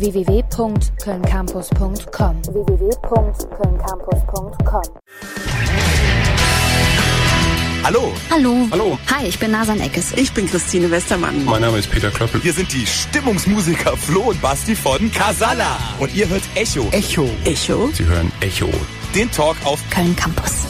www.kölncampus.com www.kölncampus.com Hallo. Hallo. Hallo. Hi, ich bin Nasan Eckes. Ich bin Christine Westermann. Mein Name ist Peter Klöppel. Wir sind die Stimmungsmusiker Flo und Basti von Casala. Und ihr hört Echo. Echo. Echo. Sie hören Echo. Den Talk auf Köln Campus.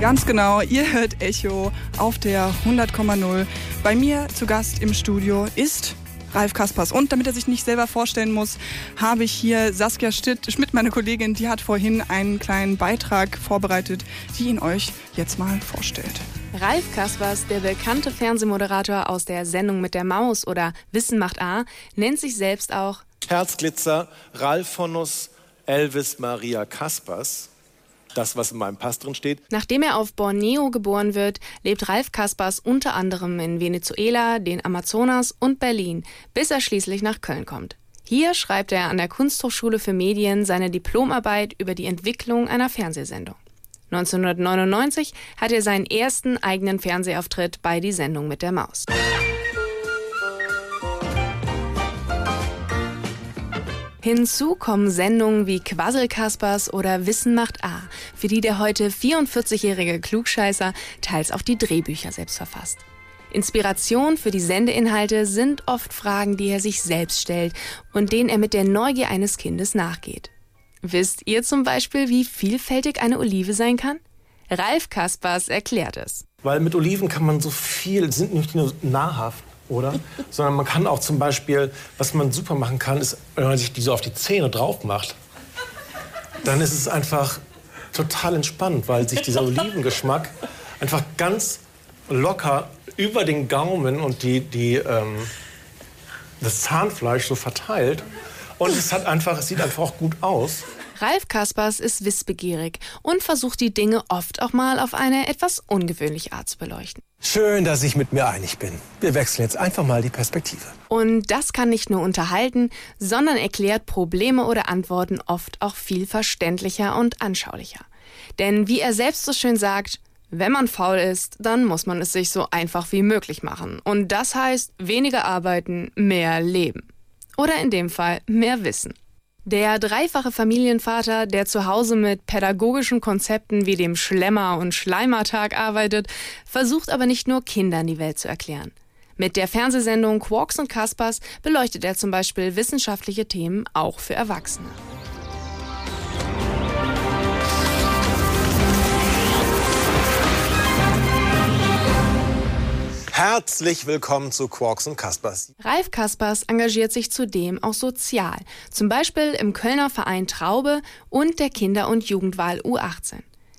Ganz genau, ihr hört Echo auf der 100,0. Bei mir zu Gast im Studio ist Ralf Kaspers. Und damit er sich nicht selber vorstellen muss, habe ich hier Saskia Schmidt, meine Kollegin, die hat vorhin einen kleinen Beitrag vorbereitet, die ihn euch jetzt mal vorstellt. Ralf Kaspers, der bekannte Fernsehmoderator aus der Sendung mit der Maus oder Wissen macht A, nennt sich selbst auch Herzglitzer, Ralf von Nuss, Elvis Maria Kaspers. Das, was in meinem Pass drin steht. Nachdem er auf Borneo geboren wird, lebt Ralf Kaspers unter anderem in Venezuela, den Amazonas und Berlin, bis er schließlich nach Köln kommt. Hier schreibt er an der Kunsthochschule für Medien seine Diplomarbeit über die Entwicklung einer Fernsehsendung. 1999 hat er seinen ersten eigenen Fernsehauftritt bei Die Sendung mit der Maus. Hinzu kommen Sendungen wie Quasselkaspers oder Wissen macht A, für die der heute 44-jährige Klugscheißer teils auch die Drehbücher selbst verfasst. Inspiration für die Sendeinhalte sind oft Fragen, die er sich selbst stellt und denen er mit der Neugier eines Kindes nachgeht. Wisst ihr zum Beispiel, wie vielfältig eine Olive sein kann? Ralf Kaspers erklärt es. Weil mit Oliven kann man so viel, sind nicht nur nahrhaft, oder? Sondern man kann auch zum Beispiel, was man super machen kann, ist, wenn man sich die so auf die Zähne drauf macht, dann ist es einfach total entspannt, weil sich dieser Olivengeschmack einfach ganz locker über den Gaumen und die, die, ähm, das Zahnfleisch so verteilt. Und es hat einfach, es sieht einfach auch gut aus. Ralf Kaspers ist wissbegierig und versucht die Dinge oft auch mal auf eine etwas ungewöhnliche Art zu beleuchten. Schön, dass ich mit mir einig bin. Wir wechseln jetzt einfach mal die Perspektive. Und das kann nicht nur unterhalten, sondern erklärt Probleme oder Antworten oft auch viel verständlicher und anschaulicher. Denn wie er selbst so schön sagt, wenn man faul ist, dann muss man es sich so einfach wie möglich machen. Und das heißt weniger arbeiten, mehr leben. Oder in dem Fall mehr Wissen. Der dreifache Familienvater, der zu Hause mit pädagogischen Konzepten wie dem Schlemmer- und Schleimertag arbeitet, versucht aber nicht nur Kindern die Welt zu erklären. Mit der Fernsehsendung Quarks und Kaspers beleuchtet er zum Beispiel wissenschaftliche Themen auch für Erwachsene. Herzlich willkommen zu Quarks und Kaspers. Ralf Kaspers engagiert sich zudem auch sozial, zum Beispiel im Kölner Verein Traube und der Kinder- und Jugendwahl U18.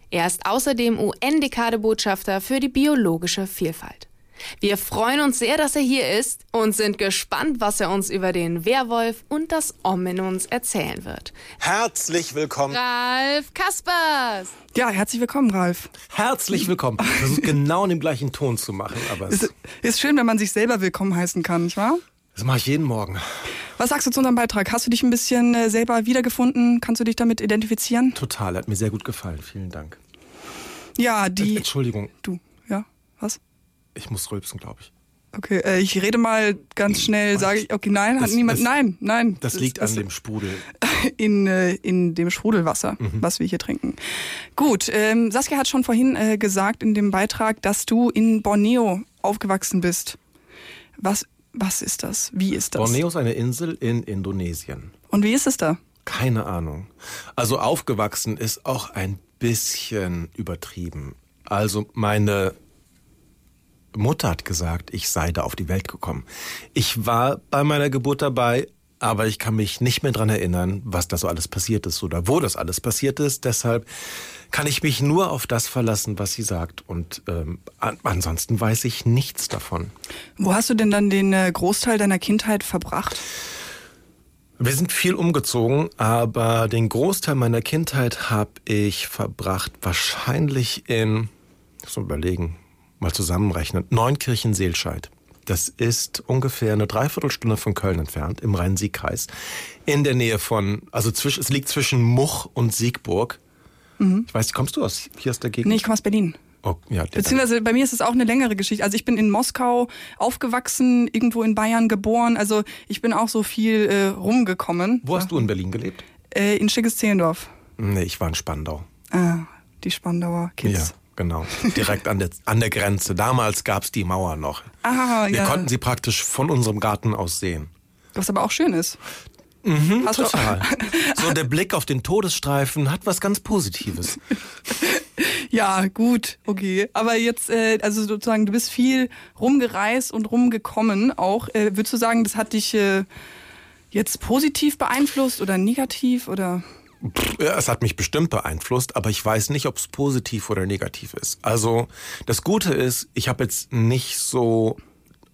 Er ist außerdem UN-Dekadebotschafter für die biologische Vielfalt. Wir freuen uns sehr, dass er hier ist und sind gespannt, was er uns über den Werwolf und das Om in uns erzählen wird. Herzlich willkommen. Ralf Kaspers! Ja, herzlich willkommen, Ralf. Herzlich willkommen. Ich versuche genau in dem gleichen Ton zu machen, aber es, Ist, ist schön, wenn man sich selber willkommen heißen kann, nicht wahr? das mache ich jeden Morgen. Was sagst du zu unserem Beitrag? Hast du dich ein bisschen äh, selber wiedergefunden? Kannst du dich damit identifizieren? Total, hat mir sehr gut gefallen. Vielen Dank. Ja, die. Entschuldigung, Du, ja, was? Ich muss rülpsen, glaube ich. Okay, äh, ich rede mal ganz schnell, sage ich, okay, nein, hat Das- niemand, das- nein, nein. Das liegt an dem Sprudel. in, äh, in dem Sprudelwasser, Mhm. was wir hier trinken. Gut, ähm, Saskia hat schon vorhin äh, gesagt in dem Beitrag, dass du in Borneo aufgewachsen bist. Was, was ist das? Wie ist das? Borneo ist eine Insel in Indonesien. Und wie ist es da? Keine Ahnung. Also aufgewachsen ist auch ein bisschen übertrieben. Also meine Mutter hat gesagt, ich sei da auf die Welt gekommen. Ich war bei meiner Geburt dabei, aber ich kann mich nicht mehr dran erinnern, was da so alles passiert ist oder wo das alles passiert ist. Deshalb kann ich mich nur auf das verlassen, was sie sagt. Und ähm, an ansonsten weiß ich nichts davon. Wo hast du denn dann den äh, Großteil deiner Kindheit verbracht? Wir sind viel umgezogen, aber den Großteil meiner Kindheit habe ich verbracht wahrscheinlich in, so überlegen, mal zusammenrechnen, Neunkirchen-Seelscheid. Das ist ungefähr eine Dreiviertelstunde von Köln entfernt, im Rhein-Sieg-Kreis. In der Nähe von, also zwisch, es liegt zwischen Much und Siegburg. Ich weiß, kommst du aus hier aus der Gegend? Nee, ich komme aus Berlin. Oh, ja, Beziehungsweise bei mir ist es auch eine längere Geschichte. Also ich bin in Moskau aufgewachsen, irgendwo in Bayern geboren. Also ich bin auch so viel äh, rumgekommen. Wo hast du in Berlin gelebt? Äh, in Schickes-Zehlendorf. Nee, ich war in Spandau. Ah, die Spandauer Kids. Ja, genau. Direkt an der, an der Grenze. Damals gab's die Mauer noch. Ah, Wir ja. konnten sie praktisch von unserem Garten aus sehen. Was aber auch schön ist. Mhm, Hast du- total. So der Blick auf den Todesstreifen hat was ganz Positives. Ja, gut, okay. Aber jetzt, äh, also sozusagen, du bist viel rumgereist und rumgekommen auch. Äh, würdest du sagen, das hat dich äh, jetzt positiv beeinflusst oder negativ oder? Es hat mich bestimmt beeinflusst, aber ich weiß nicht, ob es positiv oder negativ ist. Also das Gute ist, ich habe jetzt nicht so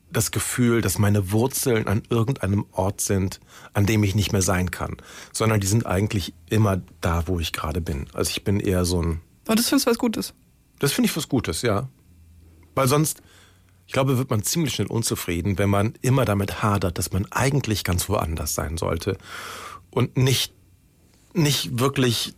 das Gefühl, dass meine Wurzeln an irgendeinem Ort sind, an dem ich nicht mehr sein kann, sondern die sind eigentlich immer da, wo ich gerade bin. Also ich bin eher so ein, Oh, das findest du was Gutes. das finde ich was Gutes, ja. Weil sonst, ich glaube, wird man ziemlich schnell unzufrieden, wenn man immer damit hadert, dass man eigentlich ganz woanders sein sollte und nicht, nicht wirklich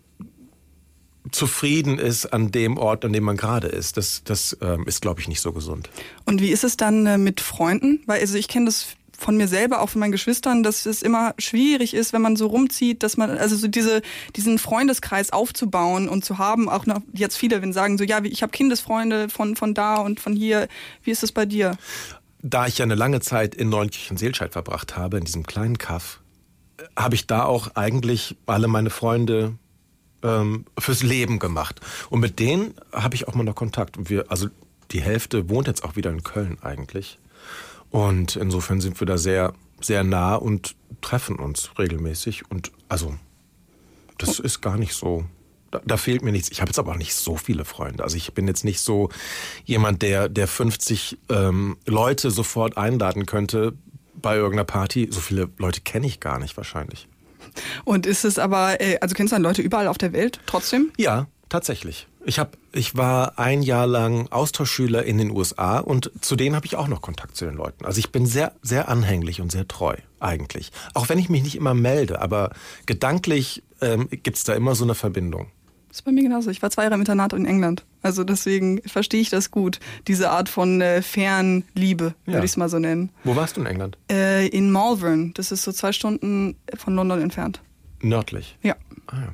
zufrieden ist an dem Ort, an dem man gerade ist. Das, das ähm, ist, glaube ich, nicht so gesund. Und wie ist es dann äh, mit Freunden? Weil also ich kenne das von mir selber, auch von meinen Geschwistern, dass es immer schwierig ist, wenn man so rumzieht, dass man, also so diese, diesen Freundeskreis aufzubauen und zu haben, auch noch jetzt viele, wenn sagen so, ja, ich habe Kindesfreunde von, von da und von hier. Wie ist es bei dir? Da ich ja eine lange Zeit in Neunkirchen-Seelscheid verbracht habe, in diesem kleinen Kaff, habe ich da auch eigentlich alle meine Freunde ähm, fürs Leben gemacht. Und mit denen habe ich auch mal noch Kontakt. Und wir, also die Hälfte wohnt jetzt auch wieder in Köln eigentlich. Und insofern sind wir da sehr, sehr nah und treffen uns regelmäßig. Und also, das ist gar nicht so. Da, da fehlt mir nichts. Ich habe jetzt aber auch nicht so viele Freunde. Also ich bin jetzt nicht so jemand, der, der 50 ähm, Leute sofort einladen könnte bei irgendeiner Party. So viele Leute kenne ich gar nicht wahrscheinlich. Und ist es aber, äh, also kennst du dann Leute überall auf der Welt trotzdem? Ja, tatsächlich. Ich, hab, ich war ein Jahr lang Austauschschüler in den USA und zu denen habe ich auch noch Kontakt zu den Leuten. Also ich bin sehr, sehr anhänglich und sehr treu eigentlich. Auch wenn ich mich nicht immer melde, aber gedanklich ähm, gibt's da immer so eine Verbindung. Das ist bei mir genauso. Ich war zwei Jahre im Internat in England. Also deswegen verstehe ich das gut. Diese Art von äh, Fernliebe, Ja. würde ich es mal so nennen. Wo warst du in England? Äh, in Malvern. Das ist so zwei Stunden von London entfernt. Nördlich. Ja. Ah, ja.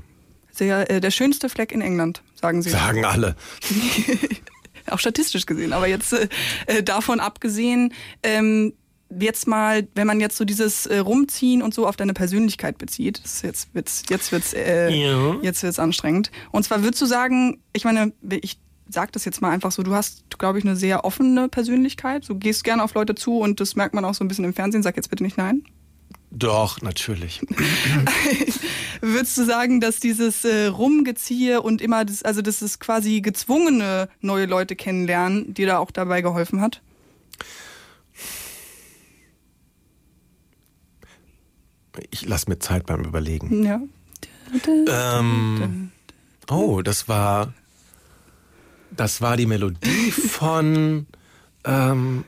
Sehr, äh, der schönste Fleck in England, sagen sie. Sagen alle. Auch statistisch gesehen. Aber jetzt äh, äh, davon abgesehen, ähm, jetzt mal, wenn man jetzt so dieses äh, Rumziehen und so auf deine Persönlichkeit bezieht, das jetzt wird's, jetzt wird's, äh, Ja. jetzt wird's anstrengend. Und zwar würdest du sagen, ich meine, ich sag das jetzt mal einfach so, du hast, glaube ich, eine sehr offene Persönlichkeit. Du gehst gerne auf Leute zu und das merkt man auch so ein bisschen im Fernsehen. Sag jetzt bitte nicht nein. Doch, natürlich. Würdest du sagen, dass dieses äh, Rumgeziehe und immer das, also das ist quasi gezwungene neue Leute kennenlernen, dir da auch dabei geholfen hat? Ich lass mir Zeit beim Überlegen. Ja. Ähm, oh, das war. Das war die Melodie von. Ähm,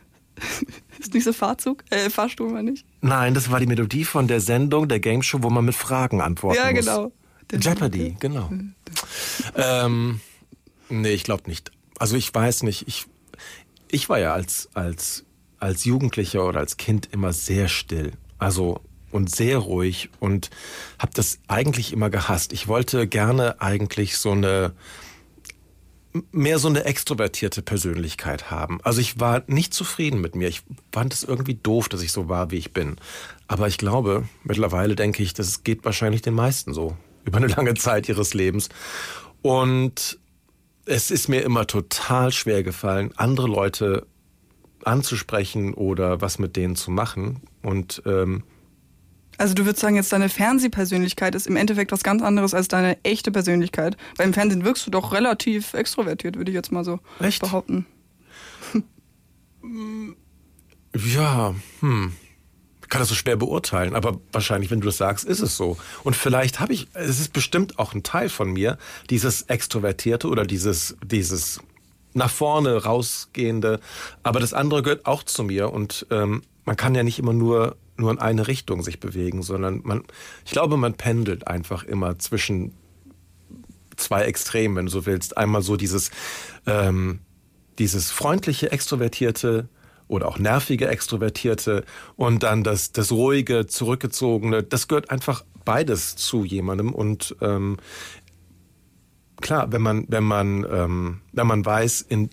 Ist nicht so Fahrzug? Äh, Fahrstuhl, meine ich. nein, das war die Melodie von der Sendung, der Game Show, wo man mit Fragen antworten Ja, muss. genau. Der- Jeopardy, genau. Ähm, nee, ich glaube nicht. Also ich weiß nicht. Ich, ich war ja als, als, als Jugendlicher oder als Kind immer sehr still. Also und sehr ruhig und habe das eigentlich immer gehasst. Ich wollte gerne eigentlich so eine mehr so eine extrovertierte Persönlichkeit haben. Also ich war nicht zufrieden mit mir. Ich fand es irgendwie doof, dass ich so war, wie ich bin. Aber ich glaube, mittlerweile denke ich, das geht wahrscheinlich den meisten so über eine lange Zeit ihres Lebens. Und es ist mir immer total schwer gefallen, andere Leute anzusprechen oder was mit denen zu machen. Und ähm, Also du würdest sagen, jetzt deine Fernsehpersönlichkeit ist im Endeffekt was ganz anderes als deine echte Persönlichkeit. Weil im Fernsehen wirkst du doch relativ extrovertiert, würde ich jetzt mal so Echt? behaupten. Ja, hm. Ich kann das so schwer beurteilen, aber wahrscheinlich, wenn du das sagst, ist es so. Und vielleicht habe ich, es ist bestimmt auch ein Teil von mir, dieses Extrovertierte oder dieses, dieses nach vorne rausgehende. Aber das andere gehört auch zu mir und ähm, man kann ja nicht immer nur, nur in eine Richtung sich bewegen, sondern man, ich glaube, man pendelt einfach immer zwischen zwei Extreme, wenn du so willst. Einmal so dieses, ähm, dieses freundliche, extrovertierte oder auch nervige, extrovertierte und dann das, das ruhige, zurückgezogene. Das gehört einfach beides zu jemandem und ähm, klar, wenn man, wenn man, ähm, wenn man weiß, in,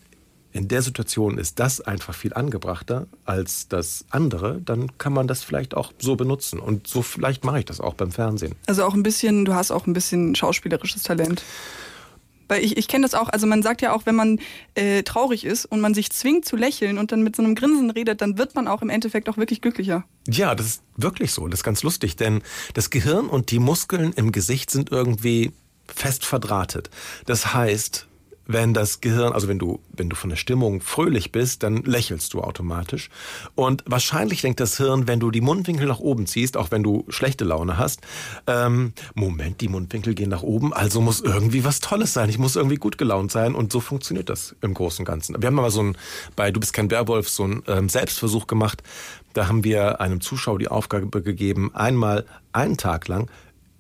in der Situation ist das einfach viel angebrachter als das andere, dann kann man das vielleicht auch so benutzen. Und so vielleicht mache ich das auch beim Fernsehen. Also auch ein bisschen, du hast auch ein bisschen schauspielerisches Talent. Weil ich, ich kenne das auch, also man sagt ja auch, wenn man äh, traurig ist und man sich zwingt zu lächeln und dann mit so einem Grinsen redet, dann wird man auch im Endeffekt auch wirklich glücklicher. Ja, das ist wirklich so. Das ist ganz lustig, denn das Gehirn und die Muskeln im Gesicht sind irgendwie fest verdrahtet. Das heißt, wenn das Gehirn, also wenn du, wenn du von der Stimmung fröhlich bist, dann lächelst du automatisch. Und wahrscheinlich denkt das Hirn, wenn du die Mundwinkel nach oben ziehst, auch wenn du schlechte Laune hast, ähm, Moment, die Mundwinkel gehen nach oben, also muss irgendwie was Tolles sein. Ich muss irgendwie gut gelaunt sein. Und so funktioniert das im Großen und Ganzen. Wir haben mal so ein, bei Du bist kein Werwolf, so einen ähm, Selbstversuch gemacht. Da haben wir einem Zuschauer die Aufgabe gegeben, einmal einen Tag lang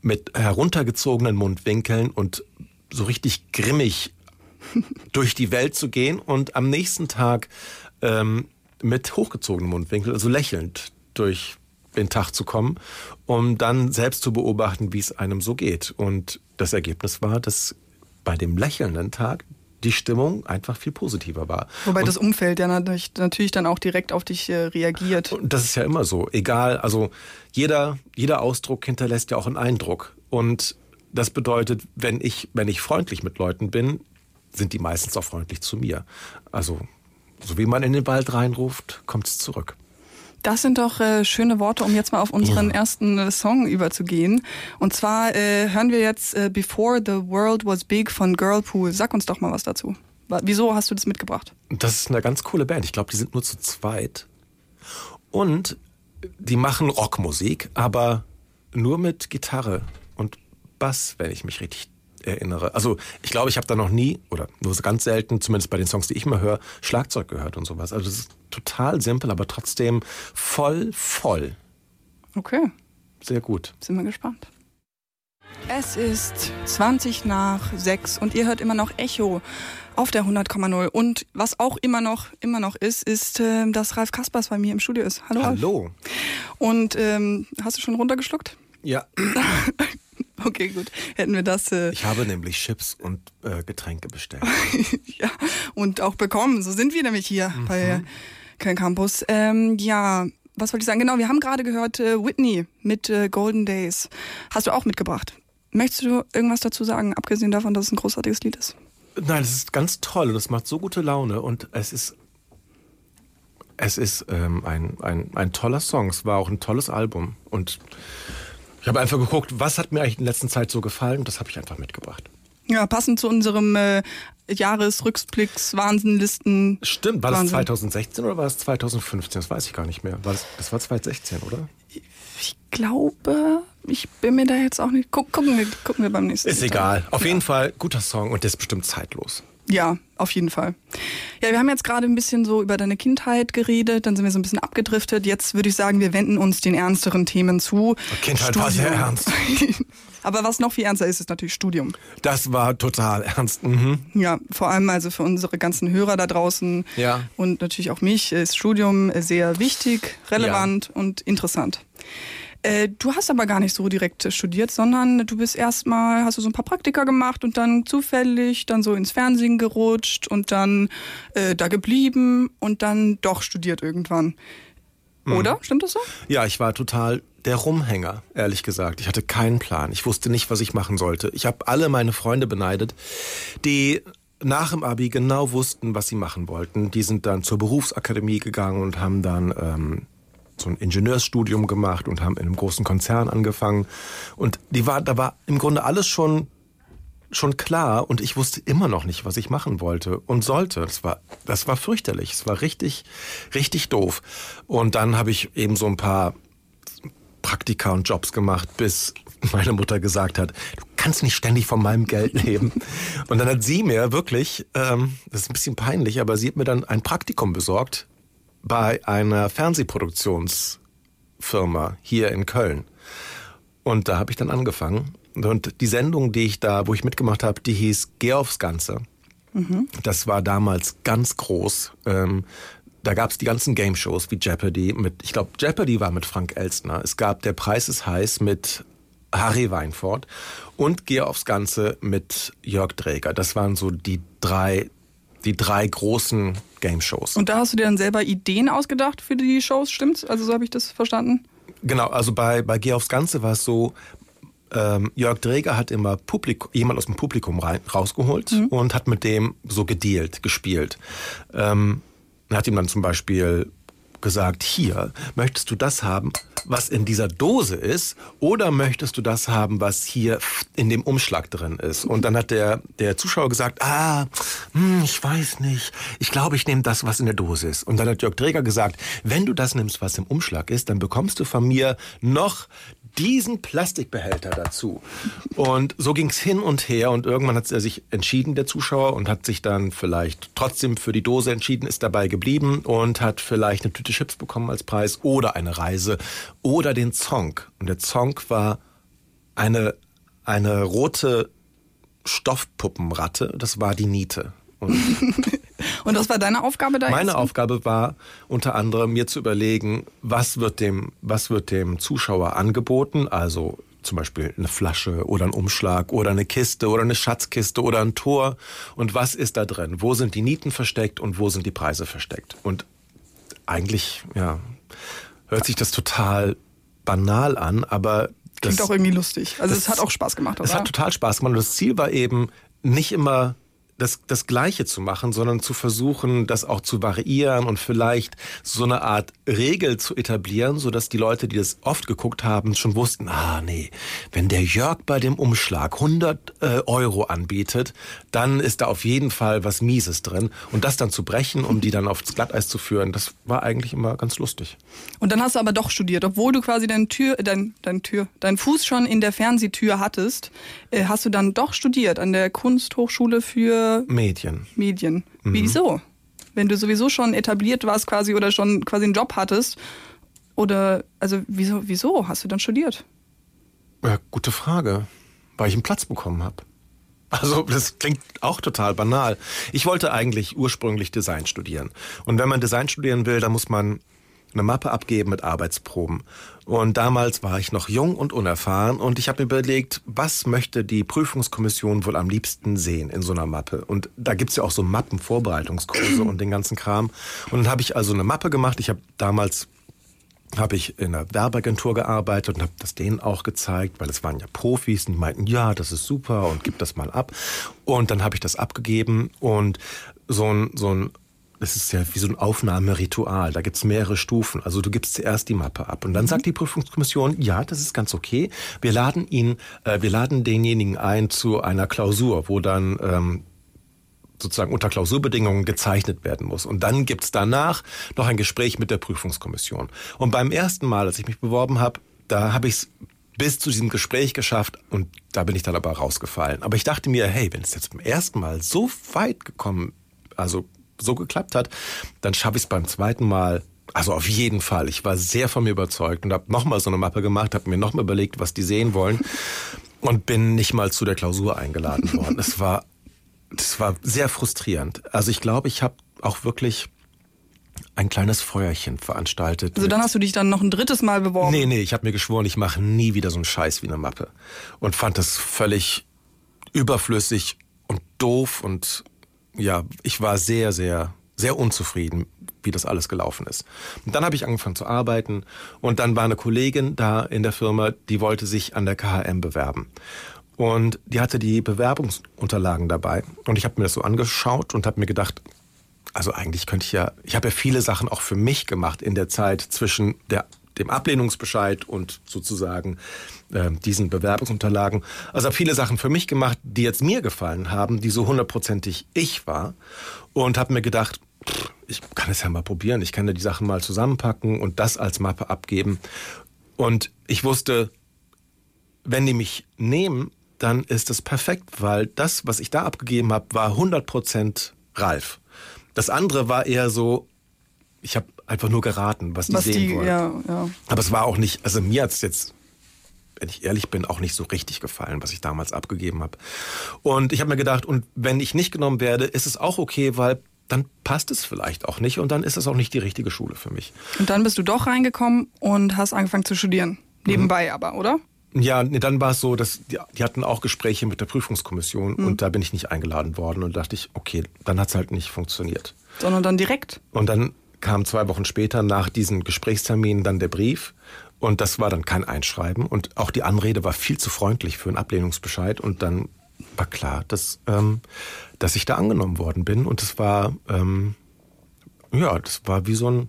mit heruntergezogenen Mundwinkeln und so richtig grimmig durch die Welt zu gehen und am nächsten Tag ähm, mit hochgezogenen Mundwinkeln, also lächelnd durch den Tag zu kommen, um dann selbst zu beobachten, wie es einem so geht. Und das Ergebnis war, dass bei dem lächelnden Tag die Stimmung einfach viel positiver war. Wobei und das Umfeld ja natürlich, natürlich dann auch direkt auf dich äh, reagiert. Und das ist ja immer so. Egal, also jeder, jeder Ausdruck hinterlässt ja auch einen Eindruck. Und das bedeutet, wenn ich, wenn ich freundlich mit Leuten bin, sind die meistens auch freundlich zu mir. Also, so wie man in den Wald reinruft, kommt es zurück. Das sind doch äh, schöne Worte, um jetzt mal auf unseren Ja. ersten äh, Song überzugehen. Und zwar äh, hören wir jetzt äh, Before the World Was Big von Girlpool. Sag uns doch mal was dazu. Wieso hast du das mitgebracht? Das ist eine ganz coole Band. Ich glaube, die sind nur zu zweit. Und die machen Rockmusik, aber nur mit Gitarre und Bass, wenn ich mich richtig erinnere. Also ich glaube, ich habe da noch nie oder nur ganz selten, zumindest bei den Songs, die ich mal höre, Schlagzeug gehört und sowas. Also es ist total simpel, aber trotzdem voll, voll. Okay, Sehr gut. sind wir gespannt. Es ist 20 nach 6 und ihr hört immer noch Echo auf der 100,0. Und was auch immer noch, immer noch ist, ist, äh, dass Ralf Kaspers bei mir im Studio ist. Hallo. Ralf. Hallo. Und ähm, hast du schon runtergeschluckt? Ja. Okay, gut. Hätten wir das äh, Ich habe nämlich Chips und äh, Getränke bestellt. ja, und auch bekommen. So sind wir nämlich hier bei Köln Campus. Ähm, ja, was wollte ich sagen? Genau, wir haben gerade gehört äh, Whitney mit äh, Golden Days. Hast du auch mitgebracht. Möchtest du irgendwas dazu sagen, abgesehen davon, dass es ein großartiges Lied ist? Nein, es ist ganz toll und es macht so gute Laune und es ist es ist ähm, ein, ein, ein toller Song. Es war auch ein tolles Album und ich habe einfach geguckt, was hat mir eigentlich in letzter Zeit so gefallen und das habe ich einfach mitgebracht. Ja, passend zu unserem äh, Jahresrückblicks, Wahnsinnlisten. Stimmt, war das Wahnsinn. 2016 oder war das 2015? Das weiß ich gar nicht mehr. War das, das war 2016, oder? Ich glaube, ich bin mir da jetzt auch nicht. Guck, gucken, wir, gucken wir beim nächsten Ist Mal. egal. Auf jeden Fall guter Song und der ist bestimmt zeitlos. Ja, auf jeden Fall. Ja, wir haben jetzt gerade ein bisschen so über deine Kindheit geredet, dann sind wir so ein bisschen abgedriftet. Jetzt würde ich sagen, wir wenden uns den ernsteren Themen zu. Kindheit war sehr ernst. Aber was noch viel ernster ist, ist natürlich Studium. Das war total ernst. Mhm. Ja, vor allem also für unsere ganzen Hörer da draußen Ja. und natürlich auch mich ist Studium sehr wichtig, relevant und interessant. Äh, Du hast aber gar nicht so direkt studiert, sondern du bist erstmal, hast du so ein paar Praktika gemacht und dann zufällig dann so ins Fernsehen gerutscht und dann äh, da geblieben und dann doch studiert irgendwann. Oder? Stimmt das so? Ja, ich war total der Rumhänger, ehrlich gesagt. Ich hatte keinen Plan. Ich wusste nicht, was ich machen sollte. Ich habe alle meine Freunde beneidet, die nach dem Abi genau wussten, was sie machen wollten. Die sind dann zur Berufsakademie gegangen und haben dann ähm, so ein Ingenieursstudium gemacht und haben in einem großen Konzern angefangen. Und die war, da war im Grunde alles schon schon klar und ich wusste immer noch nicht, was ich machen wollte und sollte. Das war, das war fürchterlich. Es war richtig, richtig doof. Und dann habe ich eben so ein paar Praktika und Jobs gemacht, bis meine Mutter gesagt hat, du kannst nicht ständig von meinem Geld leben. Und dann hat sie mir wirklich, ähm, das ist ein bisschen peinlich, aber sie hat mir dann ein Praktikum besorgt bei einer Fernsehproduktionsfirma hier in Köln. Und da habe ich dann angefangen. Und die Sendung, die ich da, wo ich mitgemacht habe, die hieß Geh aufs Ganze. Das war damals ganz groß. Ähm, da gab es die ganzen Game-Shows wie Jeopardy mit, ich glaube, Jeopardy war mit Frank Elstner. Es gab Der Preis ist heiß mit Harry Weinfurt und Geh aufs Ganze mit Jörg Dräger. Das waren so die drei, die drei großen Game-Shows. Und da hast du dir dann selber Ideen ausgedacht für die Shows, stimmt's? Also so habe ich das verstanden. Genau, also bei, bei Geh aufs Ganze war es so, ähm, Jörg Dräger hat immer Publikum, jemand aus dem Publikum rein, rausgeholt und hat mit dem so gedealt, gespielt. Ähm, er hat ihm dann zum Beispiel gesagt, hier, möchtest du das haben, was in dieser Dose ist, oder möchtest du das haben, was hier in dem Umschlag drin ist? Und dann hat der, der Zuschauer gesagt, ah, hm, ich weiß nicht, ich glaube, ich nehme das, was in der Dose ist. Und dann hat Jörg Träger gesagt, wenn du das nimmst, was im Umschlag ist, dann bekommst du von mir noch diesen Plastikbehälter dazu. Und so ging's hin und her und irgendwann hat er sich entschieden, der Zuschauer, und hat sich dann vielleicht trotzdem für die Dose entschieden, ist dabei geblieben und hat vielleicht eine Tüte Chips bekommen als Preis oder eine Reise oder den Zong. Und der Zong war eine, eine rote Stoffpuppenratte, das war die Niete. Und Und was war deine Aufgabe da meine jetzt? Aufgabe war unter anderem mir zu überlegen, was wird dem, was wird dem Zuschauer angeboten, also zum Beispiel eine Flasche oder ein Umschlag oder eine Kiste oder eine Schatzkiste oder ein Tor und was ist da drin? Wo sind die Nieten versteckt und wo sind die Preise versteckt? Und eigentlich, ja, hört sich das total banal an, aber das, Klingt auch irgendwie lustig. Also es das- hat auch Spaß gemacht, oder? es hat total Spaß gemacht. Und das Ziel war eben, nicht immer das, das Gleiche zu machen, sondern zu versuchen, das auch zu variieren und vielleicht so eine Art Regel zu etablieren, sodass die Leute, die das oft geguckt haben, schon wussten, ah nee, wenn der Jörg bei dem Umschlag 100 äh, Euro anbietet, dann ist da auf jeden Fall was Mieses drin. Und das dann zu brechen, um die dann aufs Glatteis zu führen, das war eigentlich immer ganz lustig. Und dann hast du aber doch studiert, obwohl du quasi dein Tür, dein, dein Tür, dein Fuß schon in der Fernsehtür hattest, äh, hast du dann doch studiert an der Kunsthochschule für Medien. Medien. Wieso? Wenn du sowieso schon etabliert warst quasi oder schon quasi einen Job hattest oder also wieso wieso hast du dann studiert? Ja, gute Frage. Weil ich einen Platz bekommen habe. Also das klingt auch total banal. Ich wollte eigentlich ursprünglich Design studieren. Und wenn man Design studieren will, dann muss man eine Mappe abgeben mit Arbeitsproben. Und damals war ich noch jung und unerfahren und ich habe mir überlegt, was möchte die Prüfungskommission wohl am liebsten sehen in so einer Mappe. Und da gibt's ja auch so Mappenvorbereitungskurse und den ganzen Kram. Und dann habe ich also eine Mappe gemacht. Ich habe damals habe ich in einer Werbeagentur gearbeitet und habe das denen auch gezeigt, weil es waren ja Profis und die meinten, ja, das ist super und gib das mal ab. Und dann habe ich das abgegeben und so ein, so ein das ist ja wie so ein Aufnahmeritual. Da gibt's mehrere Stufen. Also du gibst zuerst die Mappe ab. Und dann sagt die Prüfungskommission, ja, das ist ganz okay. Wir laden ihn, äh, wir laden denjenigen ein zu einer Klausur, wo dann ähm, sozusagen unter Klausurbedingungen gezeichnet werden muss. Und dann gibt's danach noch ein Gespräch mit der Prüfungskommission. Und beim ersten Mal, als ich mich beworben habe, da habe ich es bis zu diesem Gespräch geschafft und da bin ich dann aber rausgefallen. Aber ich dachte mir, hey, wenn es jetzt beim ersten Mal so weit gekommen, also so geklappt hat, dann schaffe ich es beim zweiten Mal. Also auf jeden Fall. Ich war sehr von mir überzeugt und habe nochmal so eine Mappe gemacht, habe mir nochmal überlegt, was die sehen wollen und bin nicht mal zu der Klausur eingeladen worden. Es war das war sehr frustrierend. Also ich glaube, ich habe auch wirklich ein kleines Feuerchen veranstaltet. Also dann hast du dich dann noch ein drittes Mal beworben. nee, nee, ich habe mir geschworen, ich mache nie wieder so einen Scheiß wie eine Mappe. Und fand das völlig überflüssig und doof. Und ja, ich war sehr, sehr, sehr unzufrieden, wie das alles gelaufen ist. Und dann habe ich angefangen zu arbeiten. Und dann war eine Kollegin da in der Firma, die wollte sich an der KHM bewerben. Und die hatte die Bewerbungsunterlagen dabei. Und ich habe mir das so angeschaut und habe mir gedacht, also eigentlich könnte ich ja, ich habe ja viele Sachen auch für mich gemacht in der Zeit zwischen der, dem Ablehnungsbescheid und sozusagen äh, diesen Bewerbungsunterlagen. Also habe viele Sachen für mich gemacht, die jetzt mir gefallen haben, die so hundertprozentig ich war. Und habe mir gedacht, pff, ich kann es ja mal probieren. Ich kann ja die Sachen mal zusammenpacken und das als Mappe abgeben. Und ich wusste, wenn die mich nehmen, dann ist es perfekt, weil das, was ich da abgegeben habe, war 100% Ralf. Das andere war eher so, ich habe einfach nur geraten, was die was sehen die, wollen. ja, ja. Aber es war auch nicht, also mir hat's jetzt wenn ich ehrlich bin, auch nicht so richtig gefallen, was ich damals abgegeben habe. Und ich habe mir gedacht, und wenn ich nicht genommen werde, ist es auch okay, weil dann passt es vielleicht auch nicht und dann ist es auch nicht die richtige Schule für mich. Und dann bist du doch reingekommen und hast angefangen zu studieren. Nebenbei aber, oder? Ja, nee, dann war es so, dass die, die hatten auch Gespräche mit der Prüfungskommission und da bin ich nicht eingeladen worden und dachte ich, okay, dann hat es halt nicht funktioniert. Sondern dann direkt. Und dann kam zwei Wochen später nach diesen Gesprächsterminen dann der Brief und das war dann kein Einschreiben und auch die Anrede war viel zu freundlich für einen Ablehnungsbescheid und dann war klar, dass, ähm, dass ich da angenommen worden bin und es war, ähm, ja, das war wie so ein,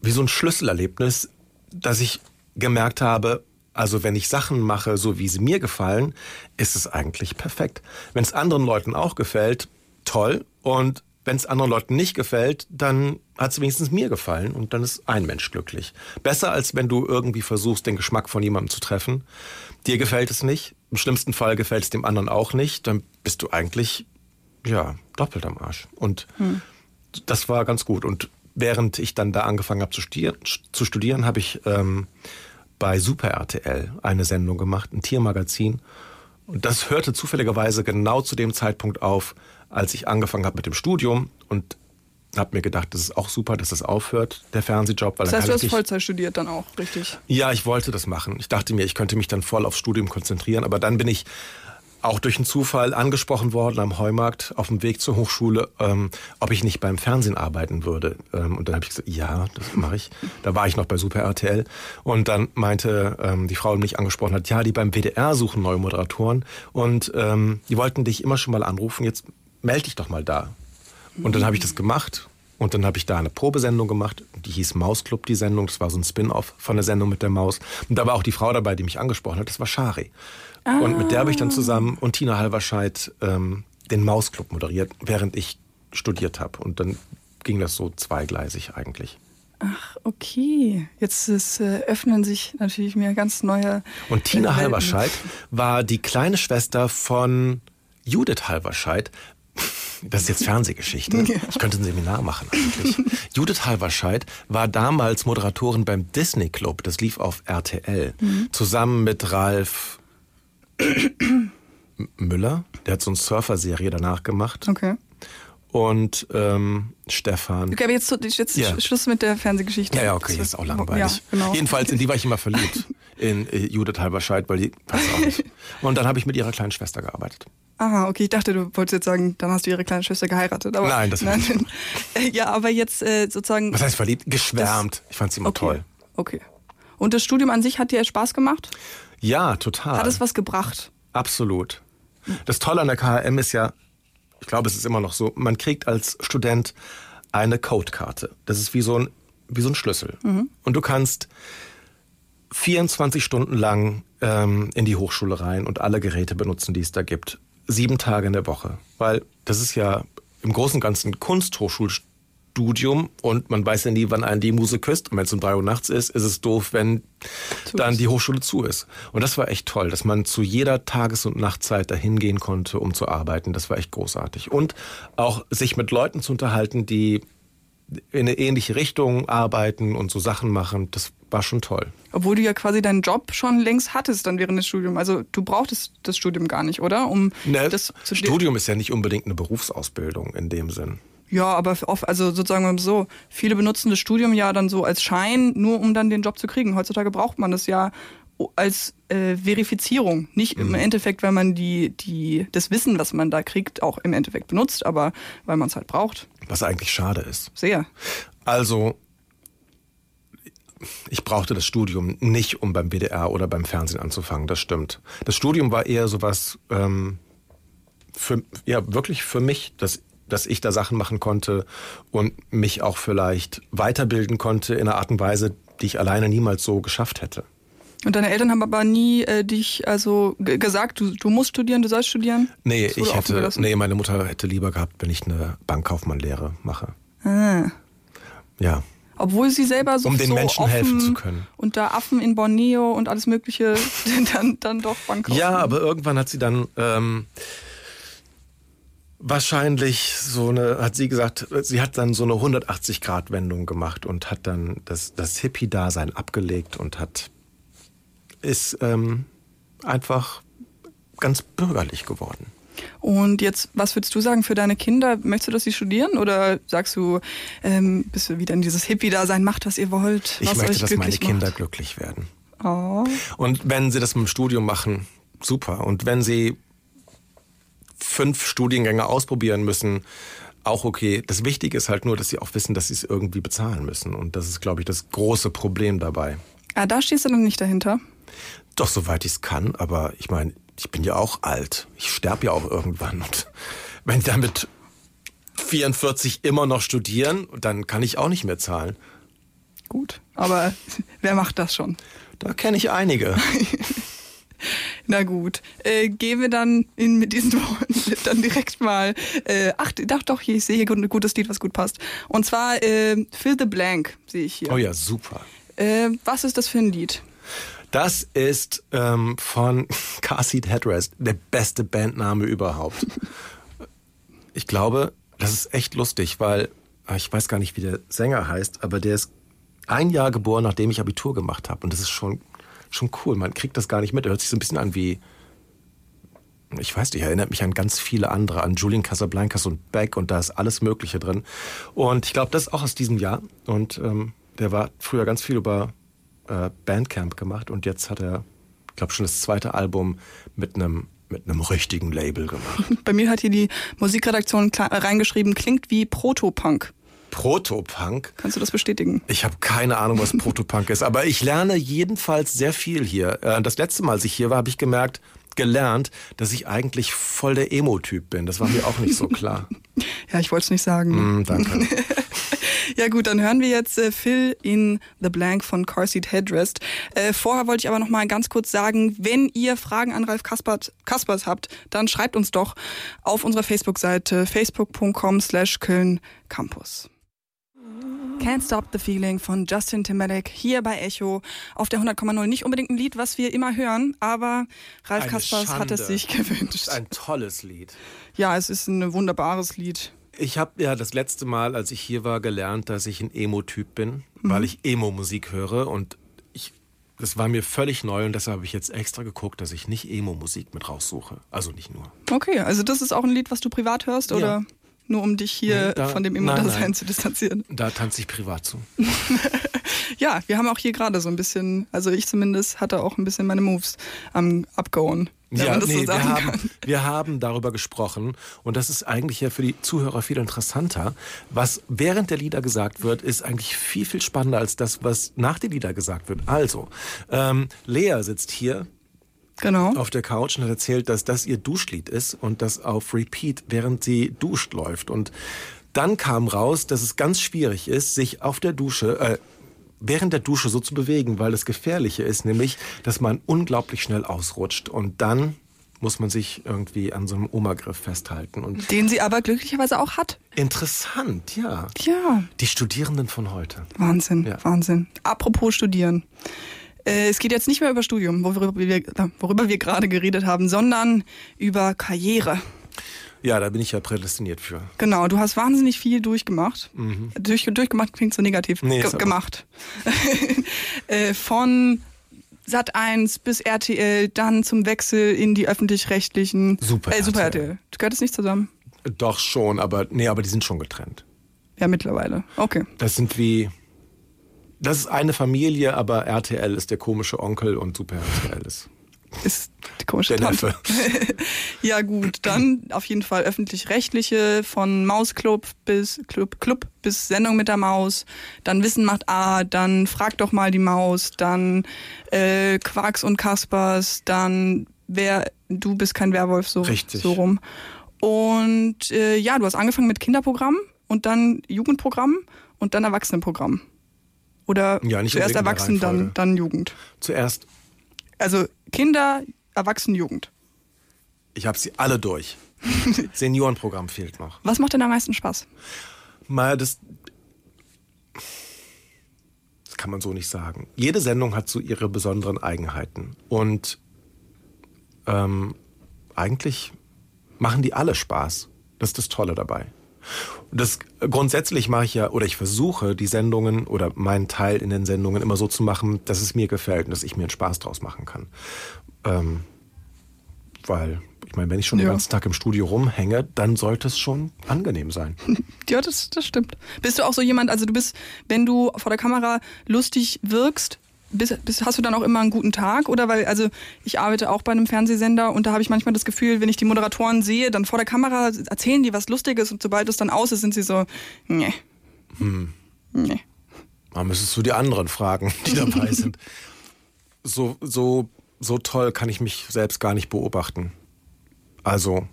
wie so ein Schlüsselerlebnis, dass ich gemerkt habe, also wenn ich Sachen mache, so wie sie mir gefallen, ist es eigentlich perfekt. Wenn es anderen Leuten auch gefällt, toll. Und wenn es anderen Leuten nicht gefällt, dann hat es wenigstens mir gefallen und dann ist ein Mensch glücklich. Besser als wenn du irgendwie versuchst, den Geschmack von jemandem zu treffen. Dir gefällt es nicht, im schlimmsten Fall gefällt es dem anderen auch nicht, dann bist du eigentlich ja doppelt am Arsch. Und das war ganz gut. Und während ich dann da angefangen habe zu studieren, studieren habe ich ähm, bei Super RTL eine Sendung gemacht, ein Tiermagazin. Und das hörte zufälligerweise genau zu dem Zeitpunkt auf, als ich angefangen habe mit dem Studium und habe mir gedacht, das ist auch super, dass das aufhört, der Fernsehjob. Weil Das heißt, du hast Vollzeit studiert dann auch, richtig? ja, ich wollte das machen. Ich dachte mir, ich könnte mich dann voll aufs Studium konzentrieren, aber dann bin ich auch durch einen Zufall angesprochen worden am Heumarkt auf dem Weg zur Hochschule, ähm, ob ich nicht beim Fernsehen arbeiten würde. Ähm, und dann habe ich gesagt, ja, das mache ich. Da war ich noch bei Super RTL. Und dann meinte ähm, die Frau, die mich angesprochen hat, ja, die beim WDR suchen neue Moderatoren. Und ähm, die wollten dich immer schon mal anrufen, jetzt melde dich doch mal da. Und dann habe ich das gemacht. Und dann habe ich da eine Probesendung gemacht, die hieß Mausclub, die Sendung. Das war so ein Spin-off von der Sendung mit der Maus. Und da war auch die Frau dabei, die mich angesprochen hat. Das war Shari. Und mit der habe ich dann zusammen und Tina Halverscheid ähm, den Mausclub moderiert, während ich studiert habe. Und dann ging das so zweigleisig eigentlich. Ach, okay. Jetzt ist, äh, öffnen sich natürlich mir ganz neue. Und Tina Welten. Halverscheid war die kleine Schwester von Judith Halverscheid. Das ist jetzt Fernsehgeschichte. Ich könnte ein Seminar machen eigentlich. Judith Halverscheid war damals Moderatorin beim Disney Club. Das lief auf RTL. Zusammen mit Ralf Müller. Der hat so eine Surfer-Serie danach gemacht. Okay. Und ähm, Stefan. Okay, aber jetzt, jetzt Ja. Schluss mit der Fernsehgeschichte. Ja, ja, okay, Das ist auch langweilig. Ja, genau. Jedenfalls, in die war ich immer verliebt. In äh, Judith Halberscheid, weil die weiß auch nicht. Und dann habe ich mit ihrer kleinen Schwester gearbeitet. Aha, okay, ich dachte, du wolltest jetzt sagen, dann hast du ihre kleine Schwester geheiratet. Aber, Nein, das hab ich nein. Ja, aber jetzt äh, sozusagen. Was heißt verliebt? Geschwärmt. ich fand sie immer okay. toll. Okay. Und das Studium an sich hat dir Spaß gemacht? Ja, total. Hat es was gebracht? Absolut. Das Tolle an der KHM ist ja, ich glaube, es ist immer noch so, man kriegt als Student eine Codekarte. Das ist wie so ein, wie so ein Schlüssel. Und du kannst 24 Stunden lang ähm, in die Hochschule rein und alle Geräte benutzen, die es da gibt. Sieben Tage in der Woche. Weil das ist ja im Großen und Ganzen Kunsthochschulstudium und man weiß ja nie, wann einen die Muse küsst. Und wenn es um drei Uhr nachts ist, ist es doof, wenn dann die Hochschule zu ist. Und das war echt toll, dass man zu jeder Tages- und Nachtzeit dahin gehen konnte, um zu arbeiten. Das war echt großartig. Und auch sich mit Leuten zu unterhalten, die in eine ähnliche Richtung arbeiten und so Sachen machen, das war schon toll. Obwohl du ja quasi deinen Job schon längst hattest dann während des Studiums. Also du brauchtest das Studium gar nicht, oder? Um Ne, das zu Studium ist ja nicht unbedingt eine Berufsausbildung in dem Sinn. Ja, aber oft, also sozusagen so, viele benutzen das Studium ja dann so als Schein, nur um dann den Job zu kriegen. Heutzutage braucht man das ja als äh, Verifizierung. Nicht Mhm. im Endeffekt, weil man die, die, das Wissen, was man da kriegt, auch im Endeffekt benutzt, aber weil man es halt braucht. Was eigentlich schade ist. Sehr. Also, ich brauchte das Studium nicht, um beim WDR oder beim Fernsehen anzufangen, das stimmt. Das Studium war eher sowas, ähm, für, ja, wirklich für mich, dass, dass ich da Sachen machen konnte und mich auch vielleicht weiterbilden konnte in einer Art und Weise, die ich alleine niemals so geschafft hätte. Und deine Eltern haben aber nie äh, dich also gesagt, du, du musst studieren, du sollst studieren? Nee, ich hätte, nee, meine Mutter hätte lieber gehabt, wenn ich eine Bankkaufmannlehre mache. Ah. Ja. Obwohl sie selber so Um den so Menschen offen helfen zu können. Und da Affen in Borneo und alles Mögliche dann, dann doch Bankkaufen. Ja, aber irgendwann hat sie dann ähm, wahrscheinlich so eine, hat sie gesagt, sie hat dann so eine 180-Grad-Wendung gemacht und hat dann das, das Hippie-Dasein abgelegt und hat ist ähm, einfach ganz bürgerlich geworden. Und jetzt, was würdest du sagen für deine Kinder? Möchtest du, dass sie studieren oder sagst du, ähm, bist du wieder in dieses Hippie-Dasein, macht, was ihr wollt? Ich was möchte, euch dass meine Kinder macht? glücklich werden. Oh. Und wenn sie das mit dem Studium machen, super. Und wenn sie fünf Studiengänge ausprobieren müssen, auch okay. Das Wichtige ist halt nur, dass sie auch wissen, dass sie es irgendwie bezahlen müssen. Und das ist, glaube ich, das große Problem dabei. Ah, da stehst du dann nicht dahinter. Doch, soweit ich es kann, aber ich meine, ich bin ja auch alt. Ich sterbe ja auch irgendwann. Und wenn die dann mit 44 immer noch studieren, dann kann ich auch nicht mehr zahlen. Gut. Aber wer macht das schon? Da kenne ich einige. Na gut, äh, gehen wir dann in, mit diesen Worten dann direkt mal. Äh, ach, doch, doch, ich sehe hier ein gutes Lied, was gut passt. Und zwar äh, Fill the Blank, sehe ich hier. Oh ja, super. Äh, was ist das für ein Lied? Das ist ähm, von Car Seat Headrest, der beste Bandname überhaupt. Ich glaube, das ist echt lustig, weil ah, ich weiß gar nicht, wie der Sänger heißt, aber der ist ein Jahr geboren, nachdem ich Abitur gemacht habe. Und das ist schon, schon cool. Man kriegt das gar nicht mit. Er hört sich so ein bisschen an wie, ich weiß nicht, erinnert mich an ganz viele andere, an Julian Casablancas und Beck und da ist alles Mögliche drin. Und ich glaube, das ist auch aus diesem Jahr. Und ähm, der war früher ganz viel über äh, Bandcamp gemacht und jetzt hat er, ich glaube, schon das zweite Album mit einem mit einem richtigen Label gemacht. Bei mir hat hier die Musikredaktion reingeschrieben, klingt wie Protopunk. Protopunk. Kannst du das bestätigen? Ich habe keine Ahnung, was Protopunk ist, aber ich lerne jedenfalls sehr viel hier. Äh, Das letzte Mal, als ich hier war, habe ich gemerkt, gelernt, dass ich eigentlich voll der Emo-Typ bin. Das war mir auch nicht so klar. Ja, ich wollte es nicht sagen. Mm, danke. Ja gut, dann hören wir jetzt äh, Phil in The Blank von Car Seat Headrest. Äh, vorher wollte ich aber noch mal ganz kurz sagen, wenn ihr Fragen an Ralf Kaspert, Kaspers habt, dann schreibt uns doch auf unserer Facebook-Seite facebook.com slash Köln Campus. Can't Stop the Feeling von Justin Timberlake hier bei Echo auf der 100,0. Nicht unbedingt ein Lied, was wir immer hören, aber Ralf Eine Kaspers hat es Schande. sich gewünscht. Ein tolles Lied. Ja, es ist ein wunderbares Lied. Ich habe ja das letzte Mal, als ich hier war, gelernt, dass ich ein Emo-Typ bin, weil ich Emo-Musik höre und ich, das war mir völlig neu und deshalb habe ich jetzt extra geguckt, dass ich nicht Emo-Musik mit raussuche. Also nicht nur. Okay, also das ist auch ein Lied, was du privat hörst Ja. oder nur um dich hier Nee, da- von dem nein. zu distanzieren? Da tanze ich privat zu. Ja, wir haben auch hier gerade so ein bisschen, also ich zumindest hatte auch ein bisschen meine Moves am. Wenn man das so wir, haben, wir haben darüber gesprochen und das ist eigentlich ja für die Zuhörer viel interessanter. Was während der Lieder gesagt wird, ist eigentlich viel, viel spannender als das, was nach den Lieder gesagt wird. Also, ähm, Lea sitzt hier Genau. auf der Couch und hat erzählt, dass das ihr Duschlied ist und das auf Repeat, während sie duscht, läuft. Und dann kam raus, dass es ganz schwierig ist, sich auf der Dusche, äh, während der Dusche so zu bewegen, weil das Gefährliche ist, nämlich, dass man unglaublich schnell ausrutscht und dann muss man sich irgendwie an so einem Oma-Griff festhalten. Und Den sie aber glücklicherweise auch hat. interessant, ja. Ja, Die Studierenden von heute. Wahnsinn, Ja. Wahnsinn. Apropos Studieren. Äh, Es geht jetzt nicht mehr über Studium, worüber wir, worüber wir gerade geredet haben, sondern über Karriere. Ja, da bin ich ja prädestiniert für. Genau, du hast wahnsinnig viel durchgemacht. Durch, durchgemacht klingt so negativ. Mhm. Nee, aber- gemacht. äh, von Sat 1 bis RTL, dann zum Wechsel in die öffentlich-rechtlichen. Super Äh, Super RTL. RTL. Gehört das nicht zusammen? Doch schon, aber nee, aber die sind schon getrennt. Ja, mittlerweile. Okay. Das sind wie. Das ist eine Familie, aber RTL ist der komische Onkel und Super RTL ist Ist die komische der Tante. Neffe. Ja gut, dann auf jeden Fall öffentlich-rechtliche von Mausclub bis Club, Club bis Sendung mit der Maus, dann Wissen macht A, dann Frag doch mal die Maus, dann äh, Quarks und Kaspers, dann wer du bist kein Werwolf so, Richtig. so rum. Und äh, ja, du hast angefangen mit Kinderprogramm und dann Jugendprogramm und dann Erwachsenenprogramm. Oder Ja, nicht zuerst Erwachsen, dann, dann Jugend. Zuerst, Also Kinder, Erwachsen, Jugend. ich habe sie alle durch. Seniorenprogramm fehlt noch. Was macht denn am meisten Spaß? Mal das. Das kann man so nicht sagen. Jede Sendung hat so ihre besonderen Eigenheiten. Und ähm, eigentlich machen die alle Spaß. Das ist das Tolle dabei. Das grundsätzlich mache ich ja, oder ich versuche die Sendungen oder meinen Teil in den Sendungen immer so zu machen, dass es mir gefällt und dass ich mir einen Spaß draus machen kann. Ähm, weil, ich meine, wenn ich schon Ja. den ganzen Tag im Studio rumhänge, dann sollte es schon angenehm sein. Ja, das, das stimmt. Bist du auch so jemand, also du bist, wenn du vor der Kamera lustig wirkst, bist, bist, hast du dann auch immer einen guten Tag? Oder weil, also ich arbeite auch bei einem Fernsehsender und da habe ich manchmal das Gefühl, wenn ich die Moderatoren sehe, dann vor der Kamera erzählen die was Lustiges und sobald es dann aus ist, sind sie so, nee. Nee. Da müsstest du die anderen fragen, die dabei sind. So, so, so toll kann ich mich selbst gar nicht beobachten. Also,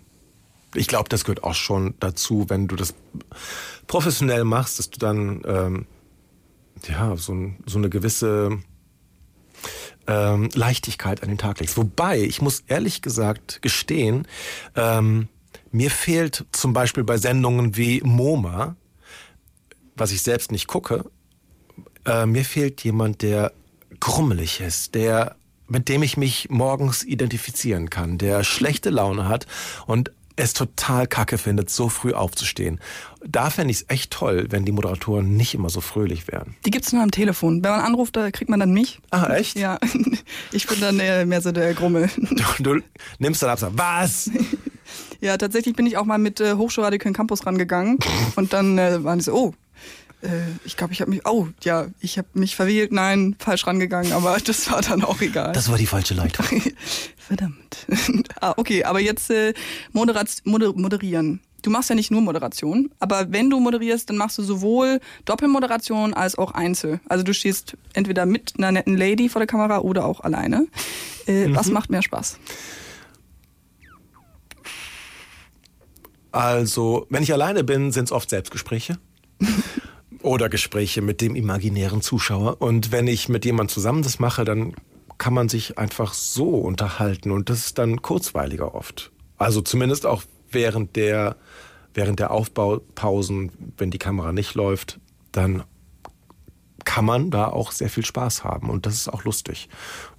ich glaube, das gehört auch schon dazu, wenn du das professionell machst, dass du dann ähm, ja so, so eine gewisse ähm, Leichtigkeit an den Tag legst. Wobei, ich muss ehrlich gesagt gestehen, ähm, mir fehlt zum Beispiel bei Sendungen wie MoMA, was ich selbst nicht gucke, äh, mir fehlt jemand, der grummelig ist, der mit dem ich mich morgens identifizieren kann, der schlechte Laune hat und es total kacke findet, so früh aufzustehen. Da fände ich es echt toll, wenn die Moderatoren nicht immer so fröhlich wären. Die gibt's nur am Telefon. Wenn man anruft, da kriegt man dann mich. Ah, echt? Ja, ich bin dann eher mehr so der Grummel. Du, du nimmst dann ab, sagst, was? Ja, tatsächlich bin ich auch mal mit äh, Hochschulradio Köln Campus rangegangen und dann äh, waren die so, oh, äh, ich glaube, ich habe mich, oh, ja, ich habe mich verwählt, nein, falsch rangegangen, aber das war dann auch egal. Das war die falsche Leitung. Verdammt. ah, okay, aber jetzt äh, Moderat moder moderieren. Du machst ja nicht nur Moderation, aber wenn du moderierst, dann machst du sowohl Doppelmoderation als auch Einzel. Also du stehst entweder mit einer netten Lady vor der Kamera oder auch alleine. Äh, Was macht mehr Spaß? Also, wenn ich alleine bin, sind es oft Selbstgespräche. Oder Gespräche mit dem imaginären Zuschauer. Und wenn ich mit jemand zusammen das mache, dann kann man sich einfach so unterhalten. Und das ist dann kurzweiliger oft. Also zumindest auch während der, während der Aufbaupausen, wenn die Kamera nicht läuft, dann kann man da auch sehr viel Spaß haben. Und das ist auch lustig.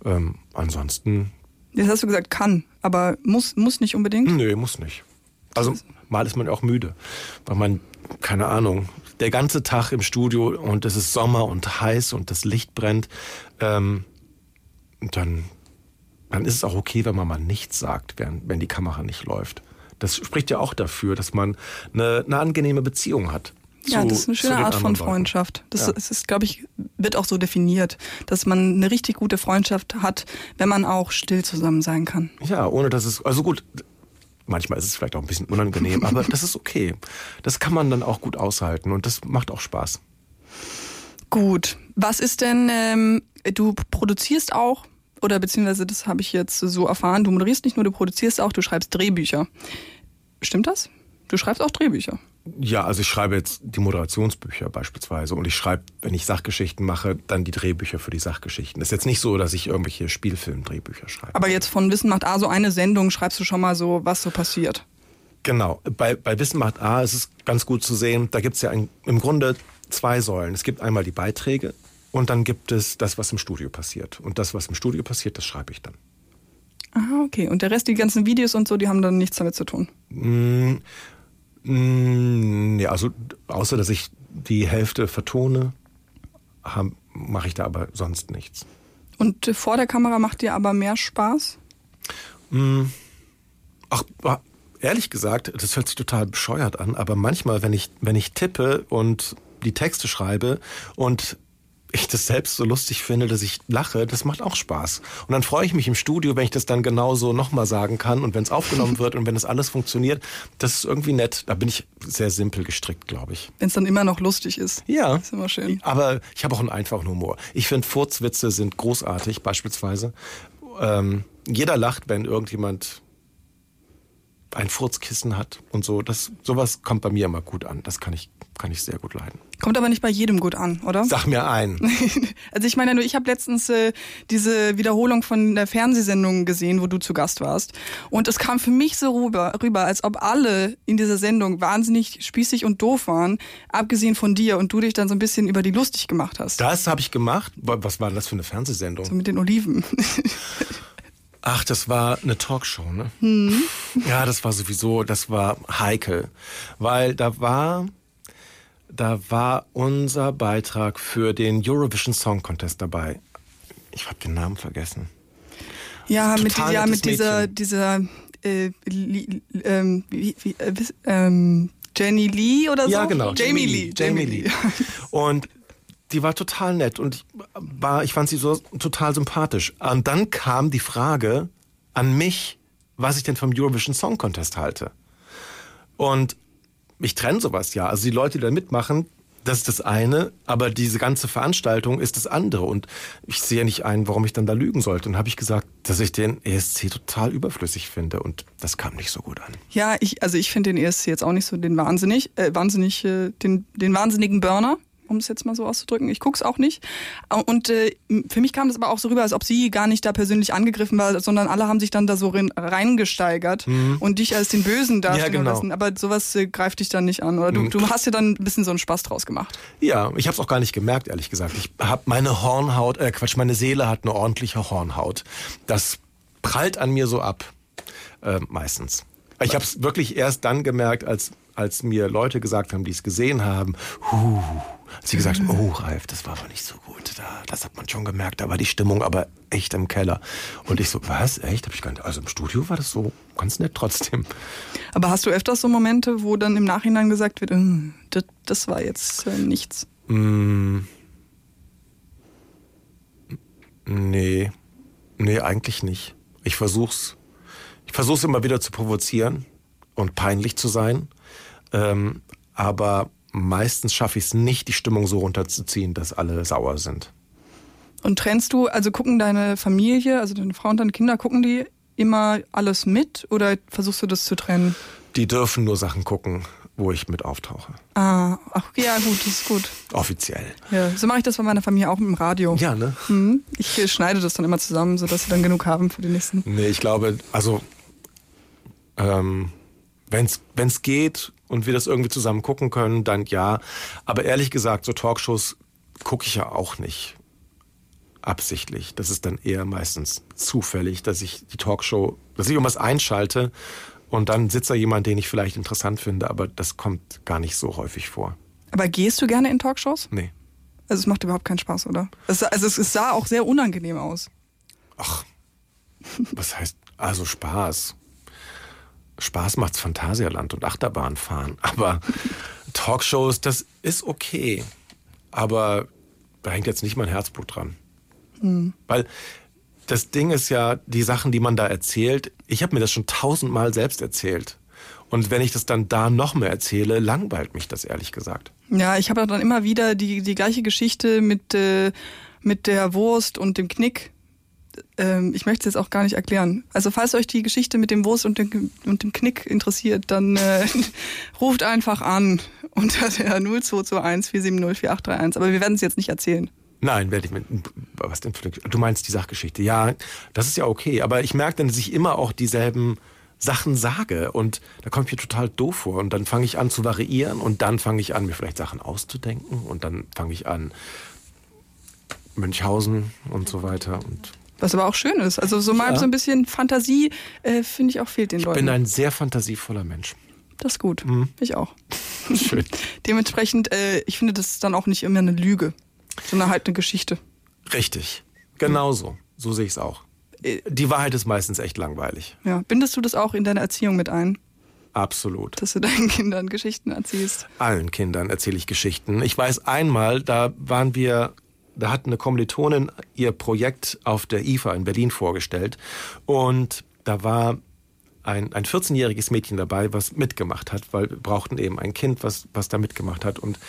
Ähm, ansonsten, Jetzt hast du gesagt, kann, aber muss, muss nicht unbedingt. nö, muss nicht. Also mal ist man auch müde, weil man, keine Ahnung, der ganze Tag im Studio und es ist Sommer und heiß und das Licht brennt, ähm, dann, dann ist es auch okay, wenn man mal nichts sagt, während, wenn die Kamera nicht läuft. Das spricht ja auch dafür, dass man eine, eine angenehme Beziehung hat. Ja, das ist eine schöne Art von. Freundschaft. Das Ja. ist, ist glaube ich, wird auch so definiert, dass man eine richtig gute Freundschaft hat, wenn man auch still zusammen sein kann. Ja, ohne dass es, also gut, manchmal ist es vielleicht auch ein bisschen unangenehm, aber das ist okay. Das kann man dann auch gut aushalten und das macht auch Spaß. Gut. Was ist denn, ähm, du produzierst auch, oder beziehungsweise das habe ich jetzt so erfahren, du moderierst nicht nur, du produzierst auch, du schreibst Drehbücher. Stimmt das? Du schreibst auch Drehbücher. Ja, also ich schreibe jetzt die Moderationsbücher beispielsweise und ich schreibe, wenn ich Sachgeschichten mache, dann die Drehbücher für die Sachgeschichten. Das ist jetzt nicht so, dass ich irgendwelche Spielfilm-Drehbücher schreibe. Aber jetzt von Wissen macht A so eine Sendung, schreibst du schon mal so, was so passiert. Genau. Bei, bei Wissen macht A ist es ganz gut zu sehen, da gibt es ja ein, im Grunde zwei Säulen. Es gibt einmal die Beiträge und dann gibt es das, was im Studio passiert. Und das, was im Studio passiert, das schreibe ich dann. Aha, okay. Und der Rest, die ganzen Videos und so, die haben dann nichts damit zu tun. Mm, mm, ja, also außer dass ich die Hälfte vertone, mache ich da aber sonst nichts. Und äh, vor der Kamera macht dir aber mehr Spaß? Ach, wa- ehrlich gesagt, das hört sich total bescheuert an, aber manchmal, wenn ich, wenn ich tippe und die Texte schreibe und ich das selbst so lustig finde, dass ich lache, das macht auch Spaß. Und dann freue ich mich im Studio, wenn ich das dann genauso nochmal sagen kann und wenn es aufgenommen wird und wenn das alles funktioniert, das ist irgendwie nett. Da bin ich sehr simpel gestrickt, glaube ich. Wenn es dann immer noch lustig ist. Ja. Ist immer schön. Aber ich habe auch einen einfachen Humor. Ich finde, Furzwitze sind großartig, beispielsweise. Ähm, jeder lacht, wenn irgendjemand ein Furzkissen hat und so. Das, sowas kommt bei mir immer gut an. Das kann ich, kann ich sehr gut leiden. Kommt aber nicht bei jedem gut an, oder? Sag mir ein. Also ich meine nur, ich habe letztens äh, diese Wiederholung von der Fernsehsendung gesehen, wo du zu Gast warst. Und es kam für mich so rüber, rüber, als ob alle in dieser Sendung wahnsinnig spießig und doof waren, abgesehen von dir und du dich dann so ein bisschen über die lustig gemacht hast. Das habe ich gemacht. Was war das für eine Fernsehsendung? So mit den Oliven. Ach, das war eine Talkshow, ne? Hm. Ja, das war sowieso, das war heikel, weil da war, da war unser Beitrag für den Eurovision Song Contest dabei. Ich habe den Namen vergessen. Ja, mit, die, ja, mit dieser, dieser äh, li, ähm, wie, wie, äh, ähm, Jenny Lee oder so? Ja, genau. Jamie Lee. Jamie Lee. Und die war total nett und ich, war, ich fand sie so total sympathisch. Und dann kam die Frage an mich, was ich denn vom Eurovision Song Contest halte. Und ich trenne sowas ja. Also die Leute, die da mitmachen, das ist das eine, aber diese ganze Veranstaltung ist das andere. Und ich sehe nicht ein, warum ich dann da lügen sollte. Und habe ich gesagt, dass ich den ESC total überflüssig finde. Und das kam nicht so gut an. Ja, ich, also ich finde den ESC jetzt auch nicht so den wahnsinnig, äh, wahnsinnig, äh, den, den wahnsinnigen Burner, um es jetzt mal so auszudrücken. Ich guck's auch nicht. Und äh, für mich kam das aber auch so rüber, als ob sie gar nicht da persönlich angegriffen war, sondern alle haben sich dann da so rein, reingesteigert und dich als den Bösen dastehen genau. lassen. Aber sowas äh, greift dich dann nicht an. Oder du, du hast dir dann ein bisschen so einen Spaß draus gemacht. Ja, ich habe es auch gar nicht gemerkt, ehrlich gesagt. Ich habe meine Hornhaut, äh Quatsch, meine Seele hat eine ordentliche Hornhaut. Das prallt an mir so ab, äh, meistens. Ich habe es wirklich erst dann gemerkt, als, als mir Leute gesagt haben, die es gesehen haben, huh, als sie gesagt haben, oh Ralf, das war aber nicht so gut. Da, das hat man schon gemerkt, da war die Stimmung aber echt im Keller. Und ich so, was, echt? Hab ich gar nicht, also im Studio war das so ganz nett trotzdem. Aber hast du öfters so Momente, wo dann im Nachhinein gesagt wird, äh, das, das war jetzt äh, nichts? Mm. Nee. Nee, eigentlich nicht. Ich versuch's. Ich versuch's immer wieder zu provozieren und peinlich zu sein. Ähm, aber meistens schaffe ich es nicht, die Stimmung so runterzuziehen, dass alle sauer sind. Und trennst du, also gucken deine Familie, also deine Frau und deine Kinder, gucken die immer alles mit oder versuchst du das zu trennen? Die dürfen nur Sachen gucken, wo ich mit auftauche. Ah, ach, ja gut, das ist gut. Offiziell. Ja, so mache ich das bei meiner Familie auch im Radio. Ja, ne? Mhm. Ich schneide das dann immer zusammen, sodass sie dann genug haben für die nächsten. Nee, ich glaube, also ähm, wenn's wenn's geht und wir das irgendwie zusammen gucken können, dann ja. Aber ehrlich gesagt, so Talkshows gucke ich ja auch nicht absichtlich. Das ist dann eher meistens zufällig, dass ich die Talkshow, dass ich irgendwas einschalte und dann sitzt da jemand, den ich vielleicht interessant finde, aber das kommt gar nicht so häufig vor. Aber gehst du gerne in Talkshows? Nee. Also es macht überhaupt keinen Spaß, oder? Es, also es, es sah auch sehr unangenehm aus. Ach, was heißt also Spaß? Spaß macht's Phantasialand und Achterbahn fahren. Aber Talkshows, das ist okay. Aber da hängt jetzt nicht mein Herzblut dran. Weil das Ding ist ja, die Sachen, die man da erzählt, ich habe mir das schon tausendmal selbst erzählt. Und wenn ich das dann da noch mehr erzähle, langweilt mich das ehrlich gesagt. Ja, ich habe dann immer wieder die, die gleiche Geschichte mit, äh, mit der Wurst und dem Knick. Ähm, ich möchte es jetzt auch gar nicht erklären. Also falls euch die Geschichte mit dem Wurst und dem, und dem Knick interessiert, dann äh, ruft einfach an unter der 0221 470 4831. Aber wir werden es jetzt nicht erzählen. Nein, werde ich mit. Was denn für Du meinst die Sachgeschichte? Ja, das ist ja okay. Aber ich merke dann, dass ich immer auch dieselben Sachen sage und da komme ich mir total doof vor. Und dann fange ich an zu variieren und dann fange ich an, mir vielleicht Sachen auszudenken und dann fange ich an Münchhausen und so weiter. Und Was aber auch schön ist. Also so mal Ja. so ein bisschen Fantasie, äh, finde ich auch fehlt den ich Leuten. bin ein sehr fantasievoller Mensch. das ist gut. Ich auch. Schön. Dementsprechend, äh, ich finde, das ist dann auch nicht immer eine Lüge, sondern halt eine Geschichte. Richtig. Genauso. So sehe ich es auch. Äh, Die Wahrheit ist meistens echt langweilig. Ja. Bindest du das auch in deine Erziehung mit ein, Absolut. dass du deinen Kindern Geschichten erzählst? allen Kindern erzähle ich Geschichten. Ich weiß einmal, da waren wir, da hat eine Kommilitonin ihr Projekt auf der IFA in Berlin vorgestellt und da war ein, ein 14-jähriges Mädchen dabei, was mitgemacht hat, weil wir brauchten eben ein Kind, was, was da mitgemacht hat. Und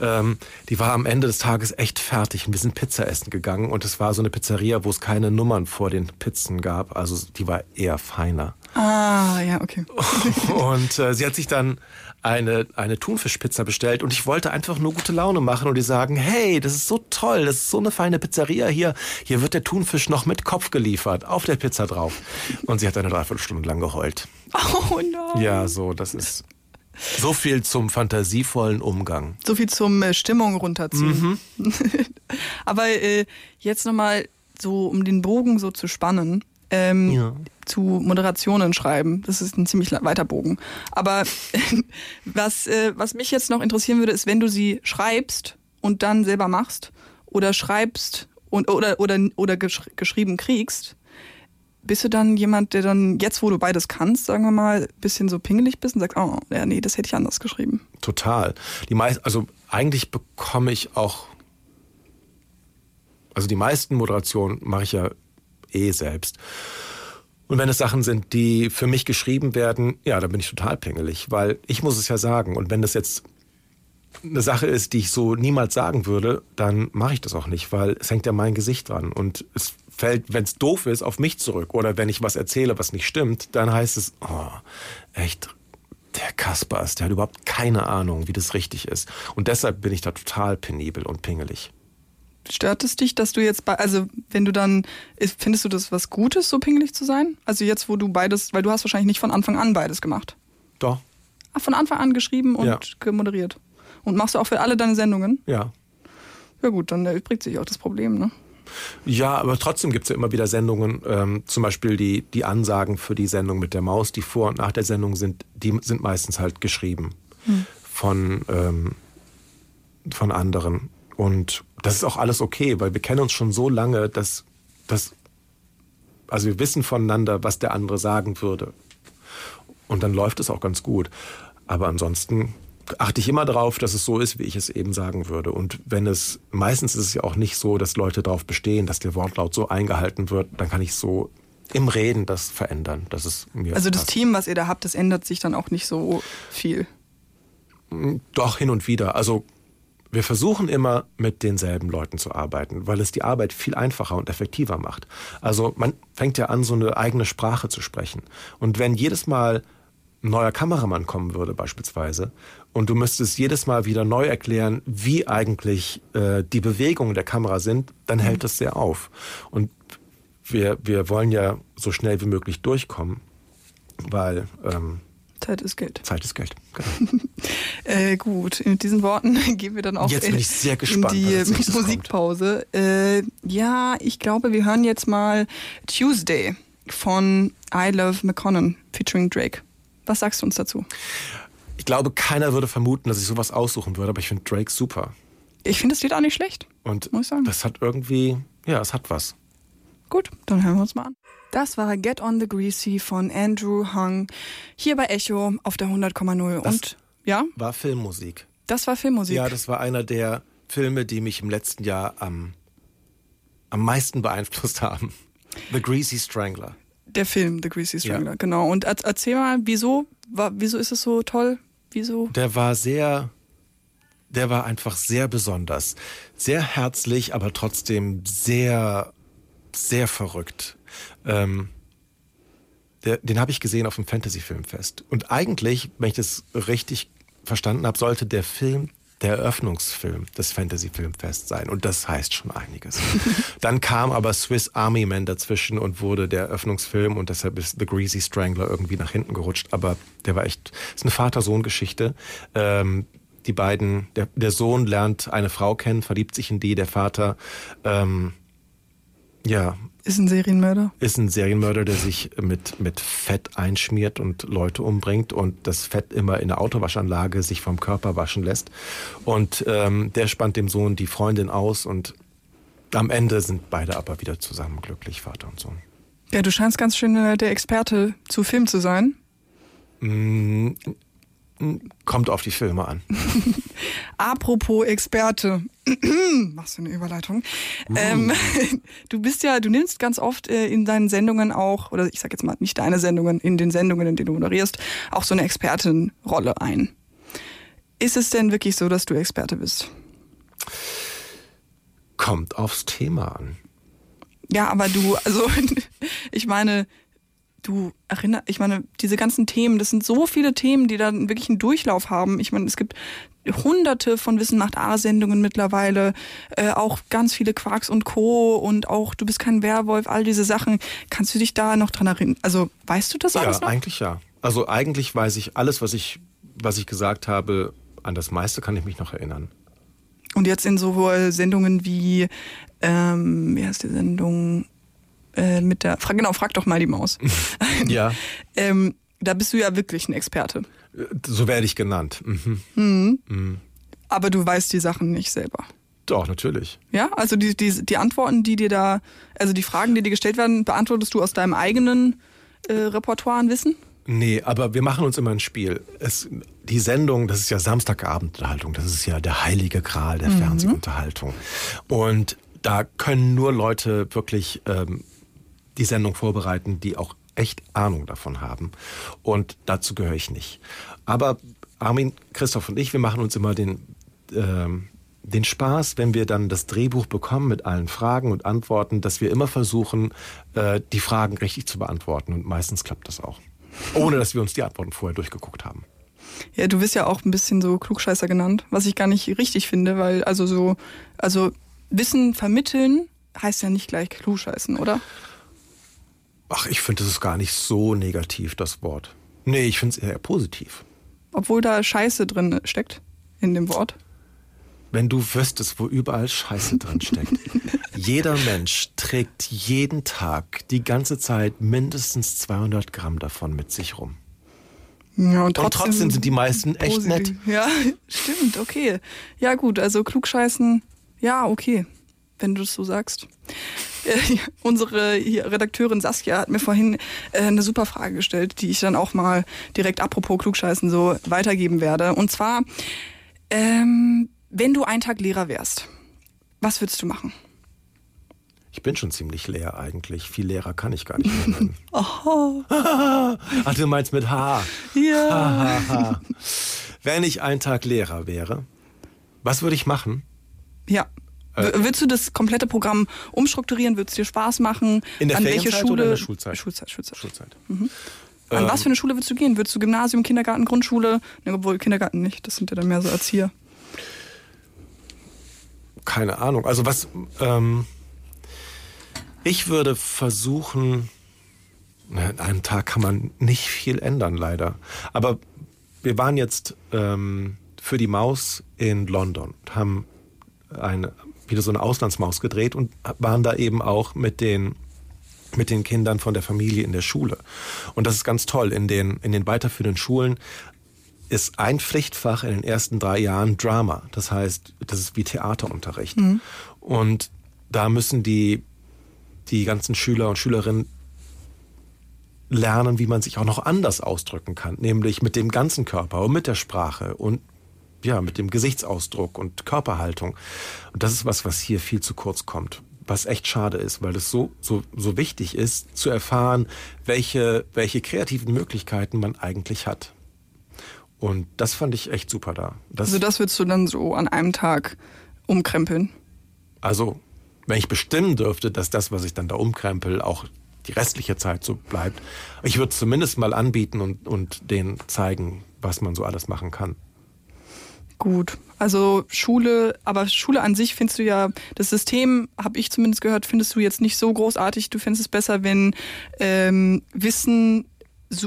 ähm, die war am Ende des Tages echt fertig. Und wir sind Pizza essen gegangen und es war so eine Pizzeria, wo es keine Nummern vor den Pizzen gab. Also die war eher feiner. Ah, ja, okay. Und äh, sie hat sich dann eine, eine Thunfischpizza bestellt und ich wollte einfach nur gute Laune machen und ihr sagen, hey, das ist so toll, das ist so eine feine Pizzeria hier. Hier wird der Thunfisch noch mit Kopf geliefert, auf der Pizza drauf. Und sie hat eine Dreiviertelstunde lang geheult. Oh nein. Ja, so, das ist so viel zum fantasievollen Umgang. So viel zum äh, Stimmung runterziehen. Mhm. Aber äh, jetzt nochmal so, um den Bogen so zu spannen. Ähm, Ja. zu Moderationen schreiben. Das ist ein ziemlich weiter Bogen. Aber was, äh, was mich jetzt noch interessieren würde, ist, wenn du sie schreibst und dann selber machst oder schreibst und, oder, oder, oder gesch geschrieben kriegst, bist du dann jemand, der dann jetzt, wo du beides kannst, sagen wir mal, bisschen so pingelig bist und sagst, oh, ja, nee, das hätte ich anders geschrieben. Total. Die meist, also eigentlich bekomme ich auch, also die meisten Moderationen mache ich ja eh selbst. Und wenn es Sachen sind, die für mich geschrieben werden, ja, dann bin ich total pingelig, weil ich muss es ja sagen. Und wenn das jetzt eine Sache ist, die ich so niemals sagen würde, dann mache ich das auch nicht, weil es hängt ja mein Gesicht dran. Und es fällt, wenn es doof ist, auf mich zurück. Oder wenn ich was erzähle, was nicht stimmt, dann heißt es, oh, echt, der Kaspers, der hat überhaupt keine Ahnung, wie das richtig ist. Und deshalb bin ich da total penibel und pingelig. Stört es dich, dass du jetzt bei, also wenn du dann, findest du das was Gutes, so pingelig zu sein? Also jetzt, wo du beides, weil du hast wahrscheinlich nicht von Anfang an beides gemacht. Doch, Ach, von Anfang an geschrieben und Ja. gemoderiert. Und machst du auch für alle deine Sendungen? ja. Ja gut, dann erübrigt sich auch das Problem, ne? Ja, aber trotzdem gibt's ja immer wieder Sendungen, ähm, zum Beispiel die, die Ansagen für die Sendung mit der Maus, die vor und nach der Sendung sind, die sind meistens halt geschrieben von, ähm, von anderen. Und das ist auch alles okay, weil wir kennen uns schon so lange, dass, dass also wir wissen voneinander, was der andere sagen würde. Und dann läuft es auch ganz gut. Aber ansonsten achte ich immer darauf, dass es so ist, wie ich es eben sagen würde. Und wenn es, meistens ist es ja auch nicht so, dass Leute darauf bestehen, dass der Wortlaut so eingehalten wird, dann kann ich so im Reden das verändern, dass es mir Also das passt. Team, was ihr da habt, das ändert sich dann auch nicht so viel. Doch hin und wieder. Also wir versuchen immer mit denselben Leuten zu arbeiten, weil es die Arbeit viel einfacher und effektiver macht. Also man fängt ja an, so eine eigene Sprache zu sprechen. Und wenn jedes Mal ein neuer Kameramann kommen würde beispielsweise und du müsstest jedes Mal wieder neu erklären, wie eigentlich äh, die Bewegungen der Kamera sind, dann hält das sehr auf. Und wir, wir wollen ja so schnell wie möglich durchkommen, weil ähm, Zeit ist Geld. Zeit ist Geld. Genau. Äh, gut, mit diesen Worten gehen wir dann auch Jetzt bin ich sehr gespannt, in die Musikpause. Äh, ja, ich glaube, wir hören jetzt mal Tuesday von I Love McConnell featuring Drake. Was sagst du uns dazu? Ich glaube, keiner würde vermuten, dass ich sowas aussuchen würde, aber ich finde Drake super. Ich finde das Lied auch nicht schlecht. Und Muss ich sagen. das hat irgendwie, ja, es hat was. Gut, dann hören wir uns mal an. Das war Get on the Greasy von Andrew Hung hier bei Echo auf der 100,0. Das- Und ja, War Filmmusik. das war Filmmusik. Ja, das war einer der Filme, die mich im letzten Jahr am, am meisten beeinflusst haben. The Greasy Strangler. Der Film, The Greasy Strangler, Ja. genau. Und erz- erzähl mal, wieso, wa- wieso ist es so toll? Wieso? Der war sehr, der war einfach sehr besonders. Sehr herzlich, aber trotzdem sehr, sehr verrückt. Ähm, der, den habe ich gesehen auf dem Fantasy-Filmfest. Und eigentlich, wenn ich das richtig verstanden habe, sollte der Film der Eröffnungsfilm des Fantasy-Filmfests sein. Und das heißt schon einiges. Dann kam aber Swiss Army Man dazwischen und wurde der Eröffnungsfilm und deshalb ist The Greasy Strangler irgendwie nach hinten gerutscht. Aber der war echt, ist eine Vater-Sohn-Geschichte. Ähm, die beiden, der, der Sohn lernt eine Frau kennen, verliebt sich in die, der Vater, ähm, ja, Ist ein Serienmörder. ist ein Serienmörder, der sich mit, mit Fett einschmiert und Leute umbringt und das Fett immer in der Autowaschanlage sich vom Körper waschen lässt. Und ähm, der spannt dem Sohn die Freundin aus und am Ende sind beide aber wieder zusammen glücklich, Vater und Sohn. Ja, du scheinst ganz schön der Experte zu Film zu sein. Mm, mm, Kommt auf die Filme an. Apropos Experte. Machst du eine Überleitung? Ähm, du bist ja, du nimmst ganz oft äh, in deinen Sendungen auch, oder ich sag jetzt mal nicht deine Sendungen, in den Sendungen, in denen du moderierst, auch so eine Expertenrolle ein. Ist es denn wirklich so, dass du Experte bist? Kommt aufs Thema an. Ja, aber du, also ich meine, du erinnerst, ich meine, diese ganzen Themen, das sind so viele Themen, die dann wirklich einen Durchlauf haben. Ich meine, es gibt hunderte von Wissen macht A-Sendungen mittlerweile, äh, auch ganz viele Quarks und Co. und auch Du bist kein Werwolf, all diese Sachen. Kannst du dich da noch dran erinnern? Also weißt du das alles Ja, eigentlich ja. Also eigentlich weiß ich alles, was ich, was ich gesagt habe, an das meiste kann ich mich noch erinnern. Und jetzt in so Sendungen wie, ähm, wie heißt die Sendung? Äh, mit der, fra- genau, frag doch mal die Maus. Ja, ähm, da bist du ja wirklich ein Experte. so werde ich genannt. Mhm. Aber du weißt die Sachen nicht selber. Doch, natürlich. Ja, also die, die, die Antworten, die dir da, also die Fragen, die dir gestellt werden, beantwortest du aus deinem eigenen äh, Repertoire an Wissen? Nee, aber wir machen uns immer ein Spiel. Es, die Sendung, das ist ja Samstagabendunterhaltung, das ist ja der heilige Gral der Fernsehunterhaltung. Und da können nur Leute wirklich ähm, die Sendung vorbereiten, die auch echt Ahnung davon haben. Und dazu gehöre ich nicht. Aber Armin, Christoph und ich, wir machen uns immer den, ähm, den Spaß, wenn wir dann das Drehbuch bekommen mit allen Fragen und Antworten, dass wir immer versuchen, äh, die Fragen richtig zu beantworten. Und meistens klappt das auch. Ohne dass wir uns die Antworten vorher durchgeguckt haben. Ja, du wirst ja auch ein bisschen so Klugscheißer genannt, was ich gar nicht richtig finde, weil also so, also Wissen vermitteln heißt ja nicht gleich Klugscheißen, oder? Ach, ich finde, das ist gar nicht so negativ, das Wort. Nee, ich finde es eher positiv. Obwohl da Scheiße drin steckt in dem Wort. Wenn du wüsstest, wo überall Scheiße drin steckt. Jeder Mensch trägt jeden Tag die ganze Zeit mindestens 200 Gramm davon mit sich rum. Ja, Und trotzdem sind die meisten echt nett. Ja, stimmt, okay. Ja, gut, also klugscheißen, ja, okay, wenn du es so sagst. Äh, unsere Redakteurin Saskia hat mir vorhin äh, eine super Frage gestellt, die ich dann auch mal direkt apropos klugscheißen so weitergeben werde. Und zwar, ähm, wenn du einen Tag Lehrer wärst, was würdest du machen? Ich bin schon ziemlich leer eigentlich. Viel leerer kann ich gar nicht mehr werden. Ach, du meinst mit H. Ja. Wenn ich einen Tag Lehrer wäre, was würde ich machen? Ja. W- Würdest du das komplette Programm umstrukturieren? Würdest es dir Spaß machen? In der An welche Schule? oder in der Schulzeit? Schulzeit, Schulzeit. Schulzeit. An was für eine Schule würdest du gehen? Würdest du Gymnasium, Kindergarten, Grundschule? Ne, obwohl Kindergarten nicht, das sind ja dann mehr so Erzieher. Keine Ahnung. Also was, ähm, ich würde versuchen, na, in einem Tag kann man nicht viel ändern, leider. Aber wir waren jetzt ähm, für die Maus in London und haben eine, wieder so eine Auslandsmaus gedreht und waren da eben auch mit den mit den Kindern von der Familie in der Schule. Und das ist ganz toll. In den, in den weiterführenden Schulen ist ein Pflichtfach in den ersten drei Jahren Drama. Das heißt, das ist wie Theaterunterricht. Und da müssen die, die ganzen Schüler und Schülerinnen lernen, wie man sich auch noch anders ausdrücken kann, nämlich mit dem ganzen Körper und mit der Sprache und ja, mit dem Gesichtsausdruck und Körperhaltung. Und das ist was, was hier viel zu kurz kommt. Was echt schade ist, weil es so, so, so wichtig ist, zu erfahren, welche, welche kreativen Möglichkeiten man eigentlich hat. Und das fand ich echt super da. Das, Also das würdest du dann so an einem Tag umkrempeln. also, wenn ich bestimmen dürfte, dass das, was ich dann da umkrempel, auch die restliche Zeit so bleibt, ich würde es zumindest mal anbieten und, und denen zeigen, was man so alles machen kann. Gut. Also Schule, aber Schule an sich findest du ja, das System, habe ich zumindest gehört, findest du jetzt nicht so großartig. Du findest es besser, wenn ähm, Wissen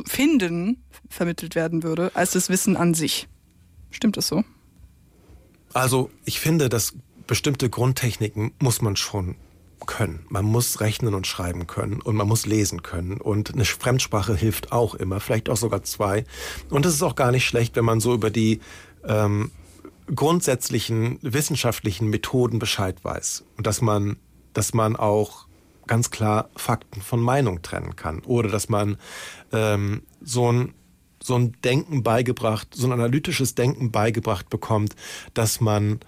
finden vermittelt werden würde, als das Wissen an sich. Stimmt das so? Also ich finde, dass bestimmte Grundtechniken muss man schon können. Man muss rechnen und schreiben können und man muss lesen können. Und eine Fremdsprache hilft auch immer, vielleicht auch sogar zwei. Und es ist auch gar nicht schlecht, wenn man so über die ähm, grundsätzlichen wissenschaftlichen Methoden Bescheid weiß. Und dass man, dass man auch ganz klar Fakten von Meinung trennen kann. Oder dass man ähm, so ein so ein Denken beigebracht, so ein analytisches Denken beigebracht bekommt, dass man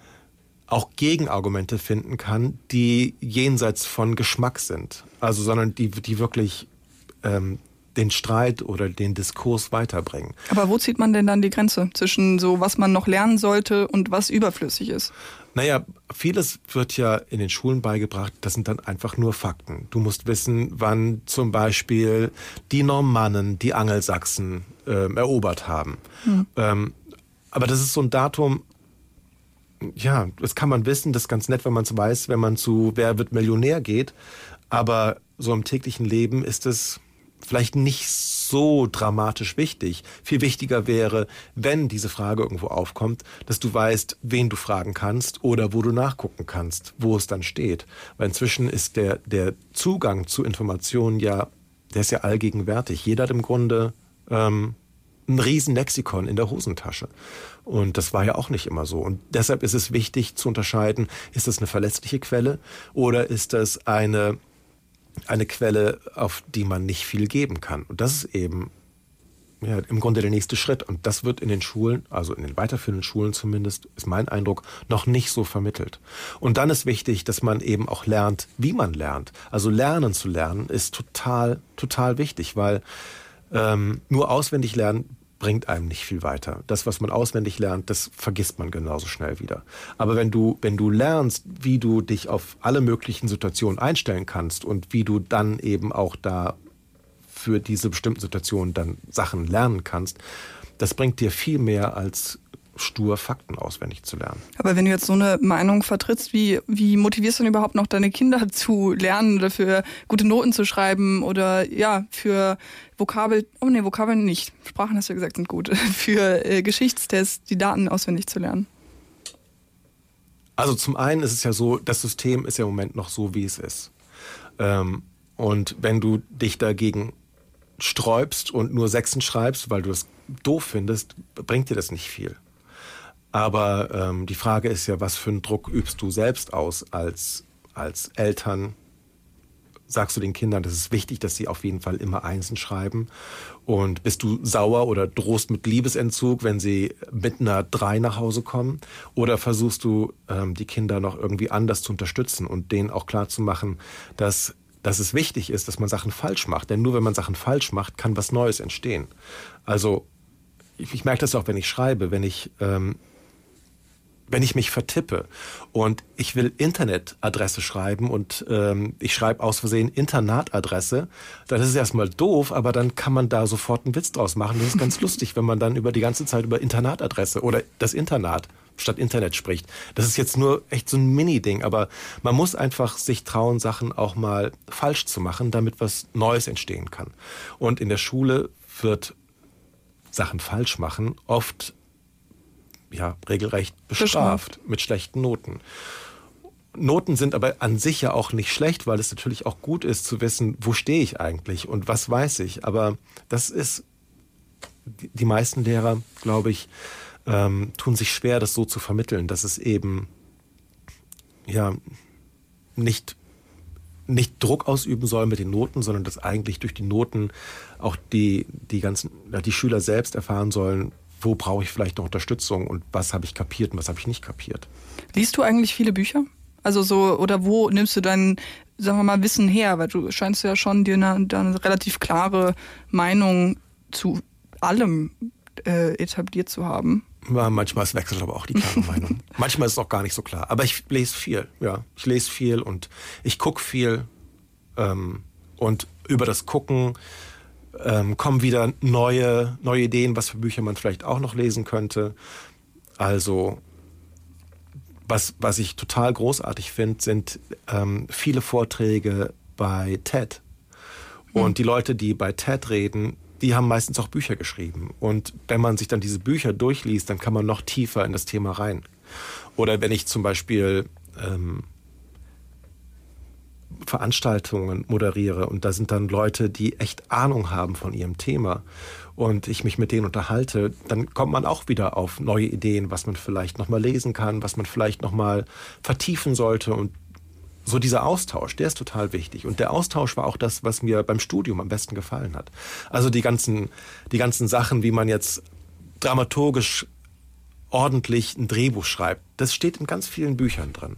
auch Gegenargumente finden kann, die jenseits von Geschmack sind. Also, sondern die, die wirklich ähm, den Streit oder den Diskurs weiterbringen. Aber wo zieht man denn dann die Grenze zwischen so, was man noch lernen sollte und was überflüssig ist? Naja, vieles wird ja in den Schulen beigebracht, das sind dann einfach nur Fakten. Du musst wissen, wann zum Beispiel die Normannen die Angelsachsen ähm, erobert haben. Ähm, aber das ist so ein Datum, ja, das kann man wissen, das ist ganz nett, wenn man es weiß, wenn man zu Wer wird Millionär geht. Aber so im täglichen Leben ist es vielleicht nicht so dramatisch wichtig. Viel wichtiger wäre, wenn diese Frage irgendwo aufkommt, dass du weißt, wen du fragen kannst oder wo du nachgucken kannst, wo es dann steht. Weil inzwischen ist der, der Zugang zu Informationen ja, der ist ja allgegenwärtig. Jeder hat im Grunde ähm, ein Riesenlexikon in der Hosentasche. Und das war ja auch nicht immer so. Und deshalb ist es wichtig zu unterscheiden, ist das eine verlässliche Quelle oder ist das eine eine Quelle, auf die man nicht viel geben kann. Und das ist eben ja, im Grunde der nächste Schritt. Und das wird in den Schulen, also in den weiterführenden Schulen zumindest, ist mein Eindruck, noch nicht so vermittelt. Und dann ist wichtig, dass man eben auch lernt, wie man lernt. Also lernen zu lernen ist total, total wichtig, weil ähm, nur auswendig lernen bringt einem nicht viel weiter. Das, was man auswendig lernt, das vergisst man genauso schnell wieder. Aber wenn du, wenn du lernst, wie du dich auf alle möglichen Situationen einstellen kannst und wie du dann eben auch da für diese bestimmten Situationen dann Sachen lernen kannst, das bringt dir viel mehr als stur Fakten auswendig zu lernen. Aber wenn du jetzt so eine Meinung vertrittst, wie, wie motivierst du denn überhaupt noch deine Kinder zu lernen oder für gute Noten zu schreiben oder ja, für Vokabel, oh nee, Vokabeln nicht. Sprachen hast du ja gesagt, sind gut. Für äh, Geschichtstests die Daten auswendig zu lernen. Also zum einen ist es ja so, das System ist ja im Moment noch so, wie es ist. Ähm, und wenn du dich dagegen sträubst und nur Sechsen schreibst, weil du es doof findest, bringt dir das nicht viel. Aber ähm, die Frage ist ja, was für einen Druck übst du selbst aus als, als Eltern? Sagst du den Kindern, das ist wichtig, dass sie auf jeden Fall immer Einsen schreiben? Und bist du sauer oder drohst mit Liebesentzug, wenn sie mit einer Drei nach Hause kommen? Oder versuchst du, ähm, die Kinder noch irgendwie anders zu unterstützen und denen auch klar zu machen, dass dass es wichtig ist, dass man Sachen falsch macht. Denn nur wenn man Sachen falsch macht, kann was Neues entstehen. Also ich, ich merke das auch, wenn ich schreibe, wenn ich ähm, wenn ich mich vertippe und ich will Internetadresse schreiben und ähm, ich schreibe aus Versehen Internatadresse, dann ist es erstmal doof, aber dann kann man da sofort einen Witz draus machen. Das ist ganz lustig, wenn man dann über die ganze Zeit über Internatadresse oder das Internat statt Internet spricht. Das ist jetzt nur echt so ein Mini-Ding, aber man muss einfach sich trauen, Sachen auch mal falsch zu machen, damit was Neues entstehen kann. Und in der Schule wird Sachen falsch machen oft ja, regelrecht bestraft mit schlechten Noten. Noten sind aber an sich ja auch nicht schlecht, weil es natürlich auch gut ist zu wissen, wo stehe ich eigentlich und was weiß ich. Aber das ist, die meisten Lehrer, glaube ich, ähm, tun sich schwer, das so zu vermitteln, dass es eben ja nicht nicht Druck ausüben soll mit den Noten, sondern dass eigentlich durch die Noten auch die die ganzen die Schüler selbst erfahren sollen, wo brauche ich vielleicht noch Unterstützung und was habe ich kapiert und was habe ich nicht kapiert. Liest du eigentlich viele Bücher? Also so, oder wo nimmst du dein, sagen wir mal, Wissen her? Weil du scheinst ja schon dir eine, eine relativ klare Meinung zu allem äh, etabliert zu haben. Ja, manchmal es wechselt aber auch die klare Meinung. manchmal ist es auch gar nicht so klar. Aber ich lese viel, ja. Ich lese viel und ich gucke viel. Ähm, und über das Gucken ähm, kommen wieder neue, neue Ideen, was für Bücher man vielleicht auch noch lesen könnte. Also was, was ich total großartig finde, sind ähm, viele Vorträge bei TED. Und hm. die Leute, die bei TED reden, die haben meistens auch Bücher geschrieben. Und wenn man sich dann diese Bücher durchliest, dann kann man noch tiefer in das Thema rein. Oder wenn ich zum Beispiel ähm, Veranstaltungen moderiere und da sind dann Leute, die echt Ahnung haben von ihrem Thema und ich mich mit denen unterhalte, dann kommt man auch wieder auf neue Ideen, was man vielleicht nochmal lesen kann, was man vielleicht nochmal vertiefen sollte und so dieser Austausch, der ist total wichtig. Und der Austausch war auch das, was mir beim Studium am besten gefallen hat. Also die ganzen, die ganzen Sachen, wie man jetzt dramaturgisch ordentlich ein Drehbuch schreibt, das steht in ganz vielen Büchern drin.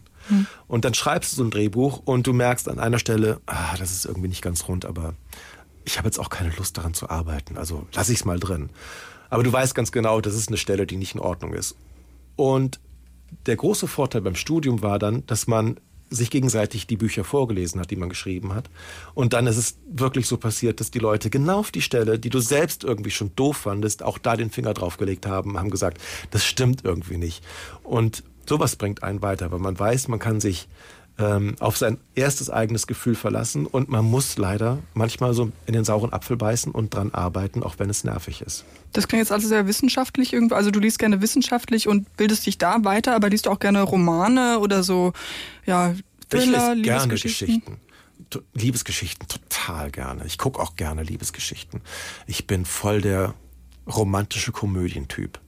Und dann schreibst du so ein Drehbuch und du merkst an einer Stelle, ah, das ist irgendwie nicht ganz rund, aber ich habe jetzt auch keine Lust daran zu arbeiten, also lass ich es mal drin. Aber du weißt ganz genau, das ist eine Stelle, die nicht in Ordnung ist. Und der große Vorteil beim Studium war dann, dass man sich gegenseitig die Bücher vorgelesen hat, die man geschrieben hat. Und dann ist es wirklich so passiert, dass die Leute genau auf die Stelle, die du selbst irgendwie schon doof fandest, auch da den Finger draufgelegt haben, haben gesagt, das stimmt irgendwie nicht. Und sowas bringt einen weiter, weil man weiß, man kann sich ähm, auf sein erstes eigenes Gefühl verlassen und man muss leider manchmal so in den sauren Apfel beißen und dran arbeiten, auch wenn es nervig ist. Das klingt jetzt also sehr wissenschaftlich irgendwo. Also du liest gerne wissenschaftlich und bildest dich da weiter, aber liest du auch gerne Romane oder so, ja, Thriller, ich lese gerne? Geschichten. Liebesgeschichten total gerne. Ich gucke auch gerne Liebesgeschichten. Ich bin voll der romantische Komödientyp.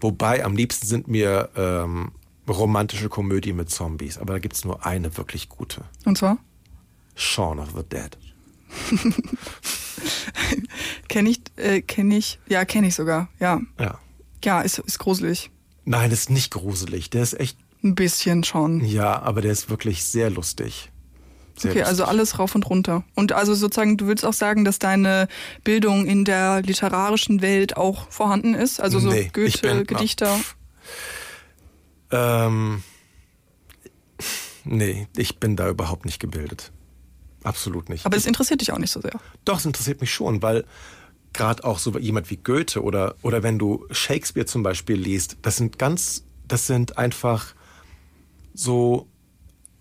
Wobei am liebsten sind mir ähm, romantische Komödien mit Zombies. Aber da gibt's nur eine wirklich gute. Und zwar? Shaun of the Dead. Kenne ich, äh, kenne ich, ja, kenne ich sogar, ja. Ja. Ja, ist, ist gruselig. Nein, ist nicht gruselig. Der ist echt, Ein bisschen schon. ja, aber der ist wirklich sehr lustig. Sehr Okay, also lustig. alles rauf und runter. Und also sozusagen, du willst auch sagen, dass deine Bildung in der literarischen Welt auch vorhanden ist? Also so Nee, Goethe, bin- Gedichter. pff. Ähm, nee, ich bin da überhaupt nicht gebildet. Absolut nicht. Aber es interessiert dich auch nicht so sehr. Doch, es interessiert mich schon, weil gerade auch so jemand wie Goethe oder, oder wenn du Shakespeare zum Beispiel liest, das sind ganz, das sind einfach so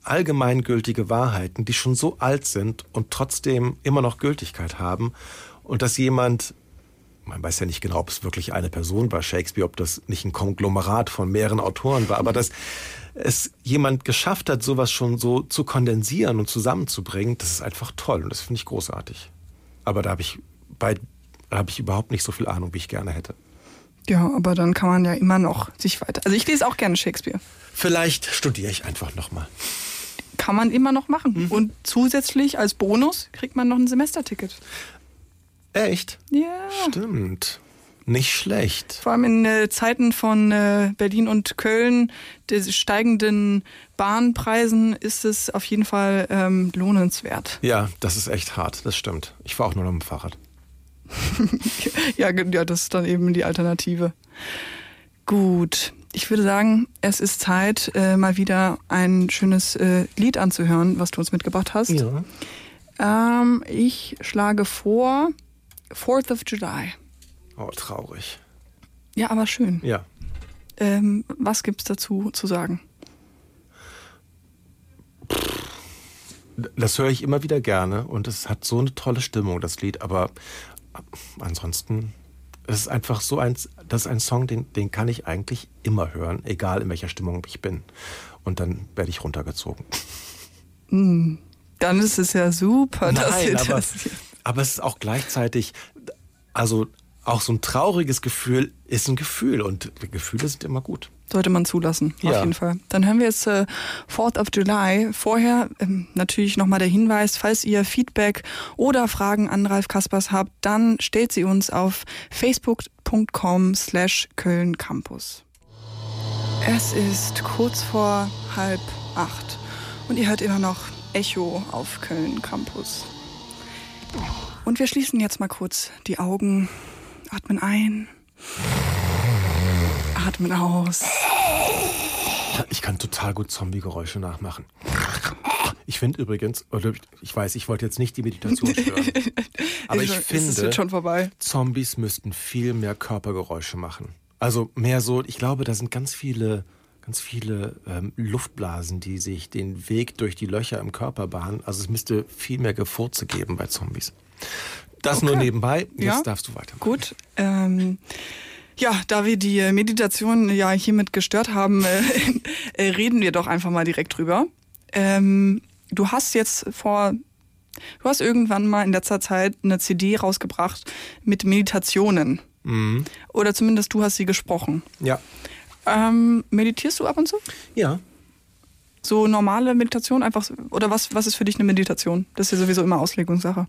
allgemeingültige Wahrheiten, die schon so alt sind und trotzdem immer noch Gültigkeit haben. Und dass jemand, man weiß ja nicht genau, ob es wirklich eine Person war, Shakespeare, ob das nicht ein Konglomerat von mehreren Autoren war, aber dass es jemand geschafft hat, sowas schon so zu kondensieren und zusammenzubringen, das ist einfach toll und das finde ich großartig. Aber da habe ich bei habe ich überhaupt nicht so viel Ahnung, wie ich gerne hätte. Ja, aber dann kann man ja immer noch sich weiter. Also ich lese auch gerne Shakespeare. Vielleicht studiere ich einfach nochmal. Kann man immer noch machen. Mhm. Und zusätzlich als Bonus kriegt man noch ein Semesterticket. Echt? Ja. Stimmt. Nicht schlecht. Vor allem in äh, Zeiten von äh, Berlin und Köln, des steigenden Bahnpreisen, ist es auf jeden Fall ähm, lohnenswert. Ja, das ist echt hart, das stimmt. Ich fahre auch nur noch mit dem Fahrrad. Ja, ja, das ist dann eben die Alternative. Gut, ich würde sagen, es ist Zeit, äh, mal wieder ein schönes äh, Lied anzuhören, was du uns mitgebracht hast. Ja. Ähm, ich schlage vor Fourth of July. Oh, traurig. Ja, aber schön. Ja. Ähm, was gibt's dazu zu sagen? Das höre ich immer wieder gerne und es hat so eine tolle Stimmung, das Lied. Aber ansonsten, es ist einfach so ein, das ist ein Song, den, den kann ich eigentlich immer hören, egal in welcher Stimmung ich bin. Und dann werde ich runtergezogen. Dann ist es ja super, dass Nein, ihr aber, das. Aber es ist auch gleichzeitig, also auch so ein trauriges Gefühl ist ein Gefühl und Gefühle sind immer gut. Sollte man zulassen, auf Ja. jeden Fall. Dann hören wir jetzt äh, 4th of July. Vorher ähm, natürlich nochmal der Hinweis, falls ihr Feedback oder Fragen an Ralf Kaspers habt, dann stellt sie uns auf facebook.com slash Köln Campus. Es ist kurz vor halb acht und ihr hört immer noch Echo auf Köln Campus. Und wir schließen jetzt mal kurz die Augen, atmen ein, atmen aus. Ich kann total gut Zombie-Geräusche nachmachen. Ich finde übrigens, oder ich weiß, ich wollte jetzt nicht die Meditation stören, aber ich es finde, jetzt schon vorbei. Zombies müssten viel mehr Körpergeräusche machen. Also mehr so, ich glaube, da sind ganz viele, ganz viele ähm, Luftblasen, die sich den Weg durch die Löcher im Körper bahnen. Also es müsste viel mehr Gefurze geben bei Zombies. Das nur Okay. nebenbei. Jetzt Ja. darfst du weitermachen. Gut. Ähm, ja, da wir die äh, Meditation ja hiermit gestört haben, äh, äh, reden wir doch einfach mal direkt drüber. Ähm, du hast jetzt vor, du hast irgendwann mal in letzter Zeit eine CD rausgebracht mit Meditationen. Mhm. Oder zumindest du hast sie gesprochen. Ja. Ähm, meditierst du ab und zu? Ja. So normale Meditation einfach, oder was, was ist für dich eine Meditation? Das ist ja sowieso immer Auslegungssache.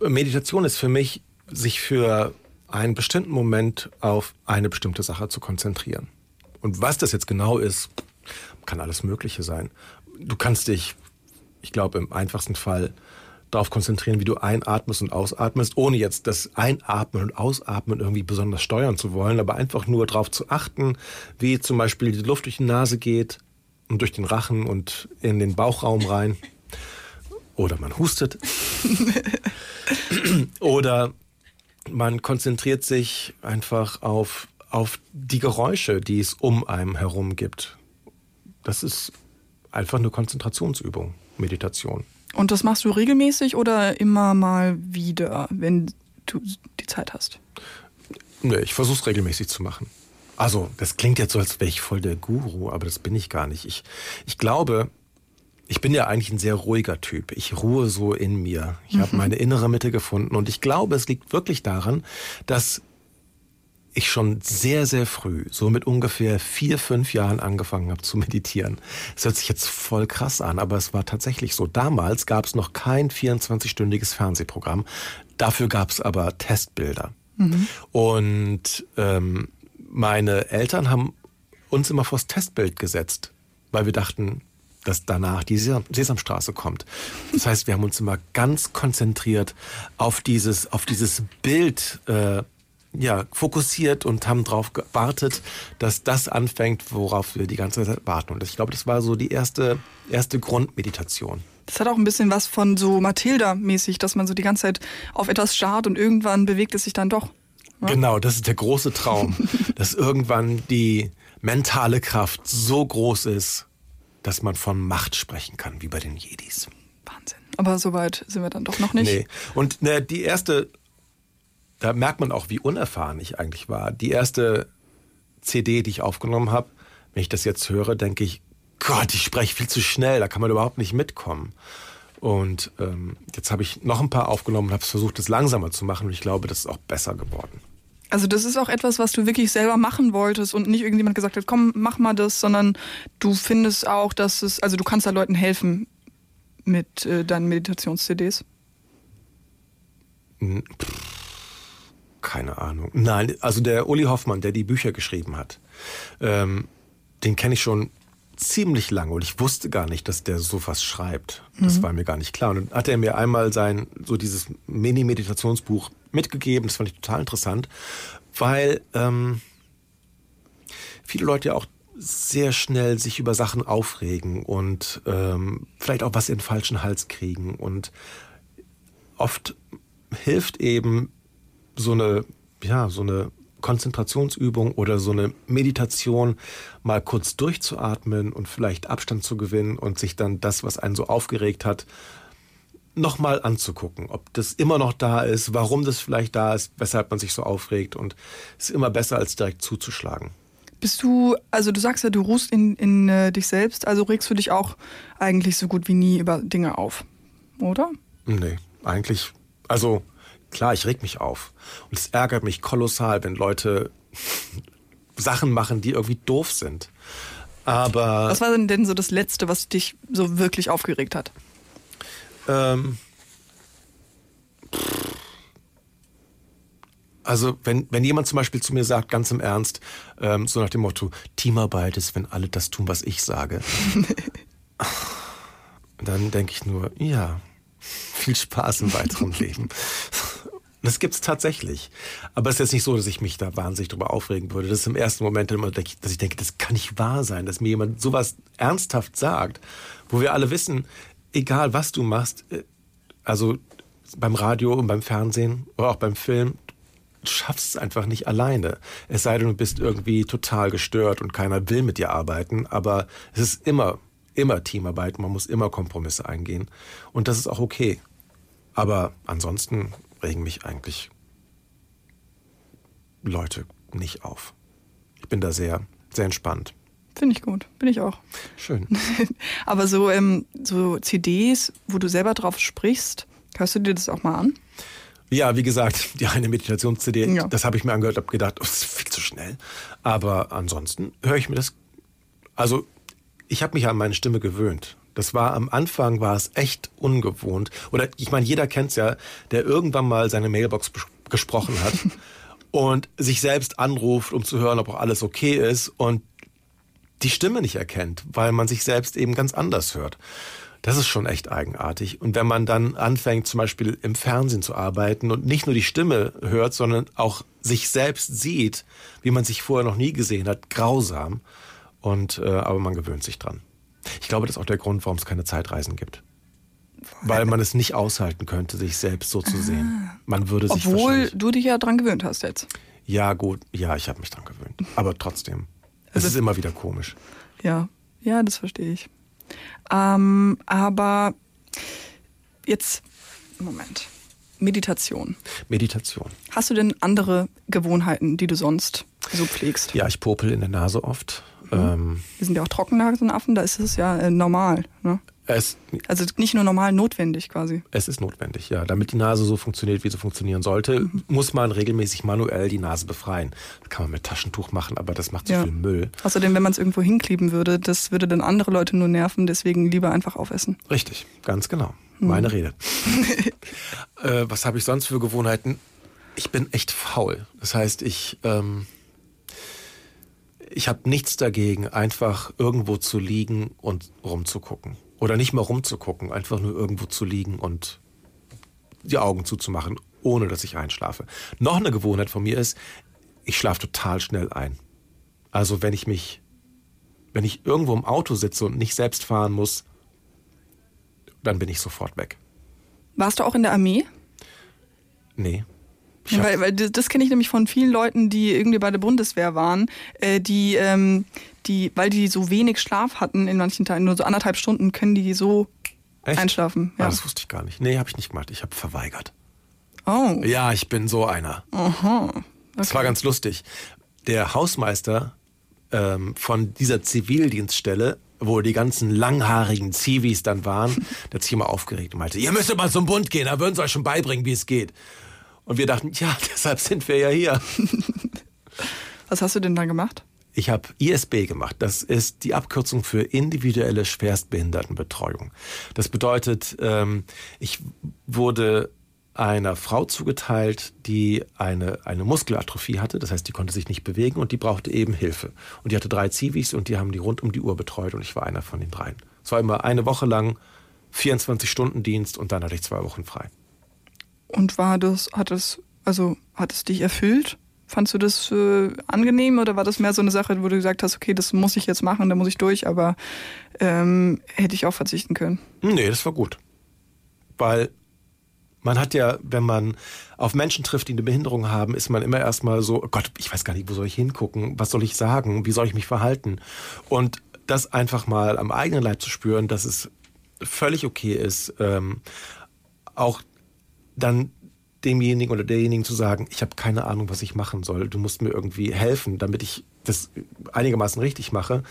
Meditation ist für mich, sich für einen bestimmten Moment auf eine bestimmte Sache zu konzentrieren. Und was das jetzt genau ist, kann alles Mögliche sein. Du kannst dich, ich glaube, im einfachsten Fall darauf konzentrieren, wie du einatmest und ausatmest, ohne jetzt das Einatmen und Ausatmen irgendwie besonders steuern zu wollen, aber einfach nur darauf zu achten, wie zum Beispiel die Luft durch die Nase geht und durch den Rachen und in den Bauchraum rein. Oder man hustet. Oder man konzentriert sich einfach auf, auf die Geräusche, die es um einem herum gibt. Das ist einfach eine Konzentrationsübung, Meditation. Und das machst du regelmäßig oder immer mal wieder, wenn du die Zeit hast? Nee, ich versuche es regelmäßig zu machen. Also, das klingt jetzt so, als wäre ich voll der Guru, aber das bin ich gar nicht. Ich, ich glaube, ich bin ja eigentlich ein sehr ruhiger Typ. Ich ruhe so in mir. Ich habe meine innere Mitte gefunden und ich glaube, es liegt wirklich daran, dass ich schon sehr, sehr früh, so mit ungefähr vier, fünf Jahren angefangen habe zu meditieren. Es hört sich jetzt voll krass an, aber es war tatsächlich so. Damals gab es noch kein 24-stündiges Fernsehprogramm. Dafür gab es aber Testbilder. Und ähm, meine Eltern haben uns immer vors Testbild gesetzt, weil wir dachten, dass danach die Sesam Sesamstraße kommt. Das heißt, wir haben uns immer ganz konzentriert auf dieses, auf dieses Bild äh, ja, fokussiert und haben darauf gewartet, dass das anfängt, worauf wir die ganze Zeit warten. Und ich glaube, das war so die erste, erste Grundmeditation. Das hat auch ein bisschen was von so Matilda-mäßig, dass man so die ganze Zeit auf etwas starrt und irgendwann bewegt es sich dann doch. Genau, das ist der große Traum, dass irgendwann die mentale Kraft so groß ist, dass man von Macht sprechen kann, wie bei den Jedis. Wahnsinn. Aber so weit sind wir dann doch noch nicht. Nee. Und ne, die erste, da merkt man auch, wie unerfahren ich eigentlich war. Die erste CD, die ich aufgenommen habe, wenn ich das jetzt höre, denke ich, Gott, ich spreche viel zu schnell, da kann man überhaupt nicht mitkommen. Und ähm, jetzt habe ich noch ein paar aufgenommen und habe versucht, es langsamer zu machen und ich glaube, das ist auch besser geworden. Also das ist auch etwas, was du wirklich selber machen wolltest und nicht irgendjemand gesagt hat, komm, mach mal das, sondern du findest auch, dass es, also du kannst da Leuten helfen mit äh, deinen Meditations-CDs. Hm, Keine Ahnung. Nein, also der Uli Hoffmann, der die Bücher geschrieben hat, ähm, den kenne ich schon ziemlich lange und ich wusste gar nicht, dass der sowas schreibt. Das war mir gar nicht klar. Und dann hat er mir einmal sein, so dieses Mini-Meditationsbuch mitgegeben. Das fand ich total interessant, weil ähm, viele Leute ja auch sehr schnell sich über Sachen aufregen und ähm, vielleicht auch was in den falschen Hals kriegen. Und oft hilft eben so eine, ja, so eine Konzentrationsübung oder so eine Meditation mal kurz durchzuatmen und vielleicht Abstand zu gewinnen und sich dann das, was einen so aufgeregt hat, nochmal anzugucken, ob das immer noch da ist, warum das vielleicht da ist, weshalb man sich so aufregt und es ist immer besser, als direkt zuzuschlagen. Bist du, also du sagst ja, du ruhst in, in äh, dich selbst, also regst du dich auch eigentlich so gut wie nie über Dinge auf, oder? Nee, eigentlich, also klar, ich reg mich auf. Und es ärgert mich kolossal, wenn Leute Sachen machen, die irgendwie doof sind. Aber Was war denn, denn so das Letzte, was dich so wirklich aufgeregt hat? ähm, also wenn, wenn jemand zum Beispiel zu mir sagt, ganz im Ernst, ähm, so nach dem Motto, Teamarbeit ist, wenn alle das tun, was ich sage. dann denke ich nur, ja, viel Spaß im weiteren Leben. Das gibt's tatsächlich. Aber es ist jetzt nicht so, dass ich mich da wahnsinnig drüber aufregen würde. Das ist im ersten Moment immer, dass ich denke, das kann nicht wahr sein, dass mir jemand sowas ernsthaft sagt, wo wir alle wissen, egal was du machst, äh, also beim Radio und beim Fernsehen oder auch beim Film, du schaffst es einfach nicht alleine. Es sei denn, du bist irgendwie total gestört und keiner will mit dir arbeiten, aber es ist immer, immer Teamarbeit, man muss immer Kompromisse eingehen und das ist auch okay. Aber ansonsten regen mich eigentlich Leute nicht auf. Ich bin da sehr, sehr entspannt. Finde ich gut, bin ich auch. Schön. Aber so, ähm, so CDs, wo du selber drauf sprichst, hörst du dir das auch mal an? Ja, wie gesagt, die eine Meditations-CD, Ja. das habe ich mir angehört, habe gedacht, oh, das ist viel zu schnell. Aber ansonsten höre ich mir das. Also, ich habe mich an meine Stimme gewöhnt. Das war am Anfang war es echt ungewohnt. Oder ich meine, jeder kennt's ja, der irgendwann mal seine Mailbox gesprochen hat und sich selbst anruft, um zu hören, ob auch alles okay ist und die Stimme nicht erkennt, weil man sich selbst eben ganz anders hört. Das ist schon echt eigenartig. Und wenn man dann anfängt, zum Beispiel im Fernsehen zu arbeiten und nicht nur die Stimme hört, sondern auch sich selbst sieht, wie man sich vorher noch nie gesehen hat, grausam. Und äh, aber man gewöhnt sich dran. Ich glaube, das ist auch der Grund, warum es keine Zeitreisen gibt. Weil man es nicht aushalten könnte, sich selbst so zu sehen. Man würde sich Obwohl du dich ja dran gewöhnt hast jetzt. Ja, gut, ja, ich habe mich dran gewöhnt. Aber trotzdem. Es Also- ist immer wieder komisch. Ja, ja, das verstehe ich. Ähm, aber jetzt, Moment. Meditation. Meditation. Hast du denn andere Gewohnheiten, die du sonst so pflegst? Ja, ich popel in der Nase oft. Ähm, Wir sind ja auch Trockennasenaffen, da ist es ja äh, normal. Ne? es, Also nicht nur normal, notwendig quasi. es ist notwendig, ja. Damit die Nase so funktioniert, wie sie funktionieren sollte, muss man regelmäßig manuell die Nase befreien. Das kann man mit Taschentuch machen, aber das macht so Ja. viel Müll. Außerdem, wenn man es irgendwo hinkleben würde, das würde dann andere Leute nur nerven, deswegen lieber einfach aufessen. Richtig, ganz genau. Meine Rede. äh, was habe ich sonst für Gewohnheiten? Ich bin echt faul. Das heißt, ich, ähm, ich habe nichts dagegen, einfach irgendwo zu liegen und rumzugucken. Oder nicht mal rumzugucken, einfach nur irgendwo zu liegen und die Augen zuzumachen, ohne dass ich einschlafe. Noch eine Gewohnheit von mir ist, ich schlafe total schnell ein. Also wenn ich mich, wenn ich irgendwo im Auto sitze und nicht selbst fahren muss, dann bin ich sofort weg. Warst du auch in der Armee? Nee. Hab, Weil, weil das, kenne ich nämlich von vielen Leuten, die irgendwie bei der Bundeswehr waren, äh, die, ähm, die, weil die so wenig Schlaf hatten in manchen Teilen, nur so anderthalb Stunden, können die so echt? einschlafen. Ah, Ja. das wusste ich gar nicht. Nee, habe ich nicht gemacht. Ich habe verweigert. Oh, Ja, ich bin so einer. aha. Das war ganz lustig. Der Hausmeister ähm, von dieser Zivildienststelle, wo die ganzen langhaarigen Zivis dann waren, der hat sich immer aufgeregt und meinte, ihr müsst mal zum Bund gehen, da würden sie euch schon beibringen, wie es geht. Und wir dachten, ja, deshalb sind wir ja hier. Was hast du denn da gemacht? Ich habe ISB gemacht. Das ist die Abkürzung für individuelle Schwerstbehindertenbetreuung. Das bedeutet, ähm, ich wurde einer Frau zugeteilt, die eine, eine Muskelatrophie hatte. Das heißt, die konnte sich nicht bewegen und die brauchte eben Hilfe. Und die hatte drei Zivis und die haben die rund um die Uhr betreut und ich war einer von den dreien. Es war immer eine Woche lang 24-Stunden-Dienst und dann hatte ich zwei Wochen frei. Und war das, hat es, also hat es dich erfüllt? Fandst du das äh, angenehm oder war das mehr so eine Sache, wo du gesagt hast, okay, das muss ich jetzt machen, da muss ich durch, aber ähm, hätte ich auch verzichten können? Nee, das war gut. Weil man hat ja, wenn man auf Menschen trifft, die eine Behinderung haben, ist man immer erstmal so, oh Gott, ich weiß gar nicht, wo soll ich hingucken, was soll ich sagen, wie soll ich mich verhalten? Und das einfach mal am eigenen Leib zu spüren, dass es völlig okay ist, ähm, auch dann demjenigen oder derjenigen zu sagen, ich habe keine Ahnung, was ich machen soll. Du musst mir irgendwie helfen, damit ich das einigermaßen richtig mache.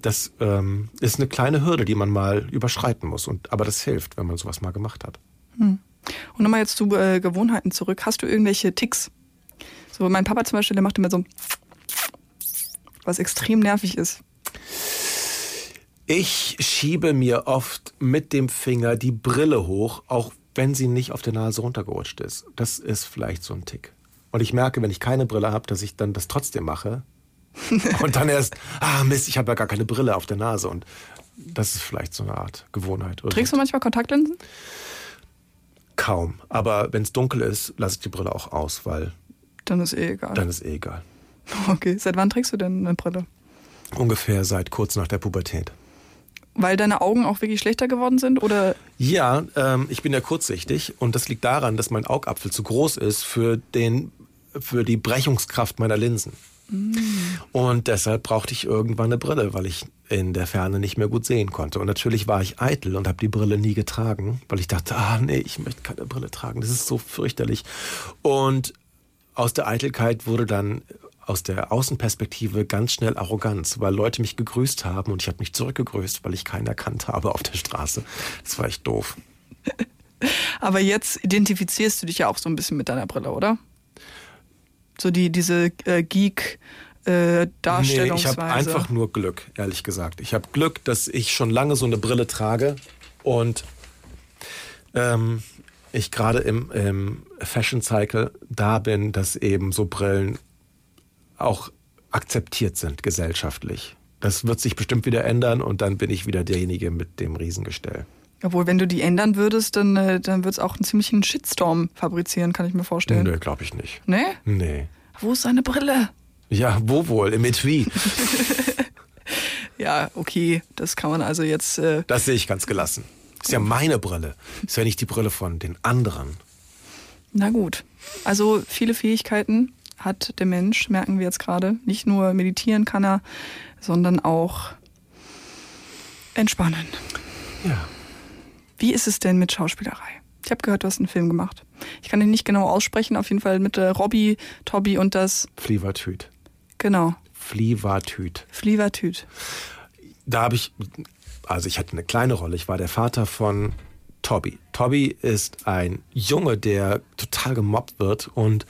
Das ähm, ist eine kleine Hürde, die man mal überschreiten muss. Und, aber das hilft, wenn man sowas mal gemacht hat. Und nochmal jetzt zu äh, Gewohnheiten zurück. Hast du irgendwelche Ticks? So, mein Papa zum Beispiel, der macht immer so, was extrem nervig ist. Ich schiebe mir oft mit dem Finger die Brille hoch, auch wenn sie nicht auf der Nase runtergerutscht ist. Das ist vielleicht so ein Tick. Und ich merke, wenn ich keine Brille habe, dass ich dann das trotzdem mache. Und dann erst, ah Mist, ich habe ja gar keine Brille auf der Nase. Und das ist vielleicht so eine Art Gewohnheit. oder Trägst du manchmal Kontaktlinsen? Kaum. Aber wenn es dunkel ist, lasse ich die Brille auch aus, weil Dann ist eh egal. dann ist eh egal. Okay, seit wann trägst du denn eine Brille? Ungefähr seit kurz nach der Pubertät. Weil deine Augen auch wirklich schlechter geworden sind? Oder Ja, ähm, ich bin ja kurzsichtig und das liegt daran, dass mein Augapfel zu groß ist für, den, für die Brechungskraft meiner Linsen. Und deshalb brauchte ich irgendwann eine Brille, weil ich in der Ferne nicht mehr gut sehen konnte. Und natürlich war ich eitel und habe die Brille nie getragen, weil ich dachte, ah nee, ich möchte keine Brille tragen, das ist so fürchterlich. Und aus der Eitelkeit wurde dann aus der Außenperspektive ganz schnell Arroganz, weil Leute mich gegrüßt haben und ich habe mich zurückgegrüßt, weil ich keinen erkannt habe auf der Straße. Das war echt doof. aber jetzt identifizierst du dich ja auch so ein bisschen mit deiner Brille, oder? So die diese äh, Geek äh, Nee, ich habe einfach nur Glück, ehrlich gesagt. Ich habe Glück, dass ich schon lange so eine Brille trage und ähm, ich gerade im, im Fashion Cycle da bin, dass eben so Brillen auch akzeptiert sind gesellschaftlich. Das wird sich bestimmt wieder ändern und dann bin ich wieder derjenige mit dem Riesengestell. Obwohl, wenn du die ändern würdest, dann, äh, dann wird es auch einen ziemlichen Shitstorm fabrizieren, kann ich mir vorstellen. Nö, glaube ich nicht. Nee? Nee. Wo ist seine Brille? Ja, wo wohl? Im Etui. Ja, okay, das kann man also jetzt. Äh, Das sehe ich ganz gelassen. Ist ja meine Brille. Ist ja nicht die Brille von den anderen. na gut. Also viele Fähigkeiten hat der Mensch, merken wir jetzt gerade. Nicht nur meditieren kann er, sondern auch Entspannen. Ja. Wie ist es denn mit Schauspielerei? Ich habe gehört, du hast einen Film gemacht. Ich kann den nicht genau aussprechen, auf jeden Fall mit äh, Robby, Tobby und das, Flievertüt. genau, Flievertüt. Flievertüt. Da habe ich, also ich hatte eine kleine Rolle. Ich war der Vater von Tobby. Tobby ist ein Junge, der total gemobbt wird und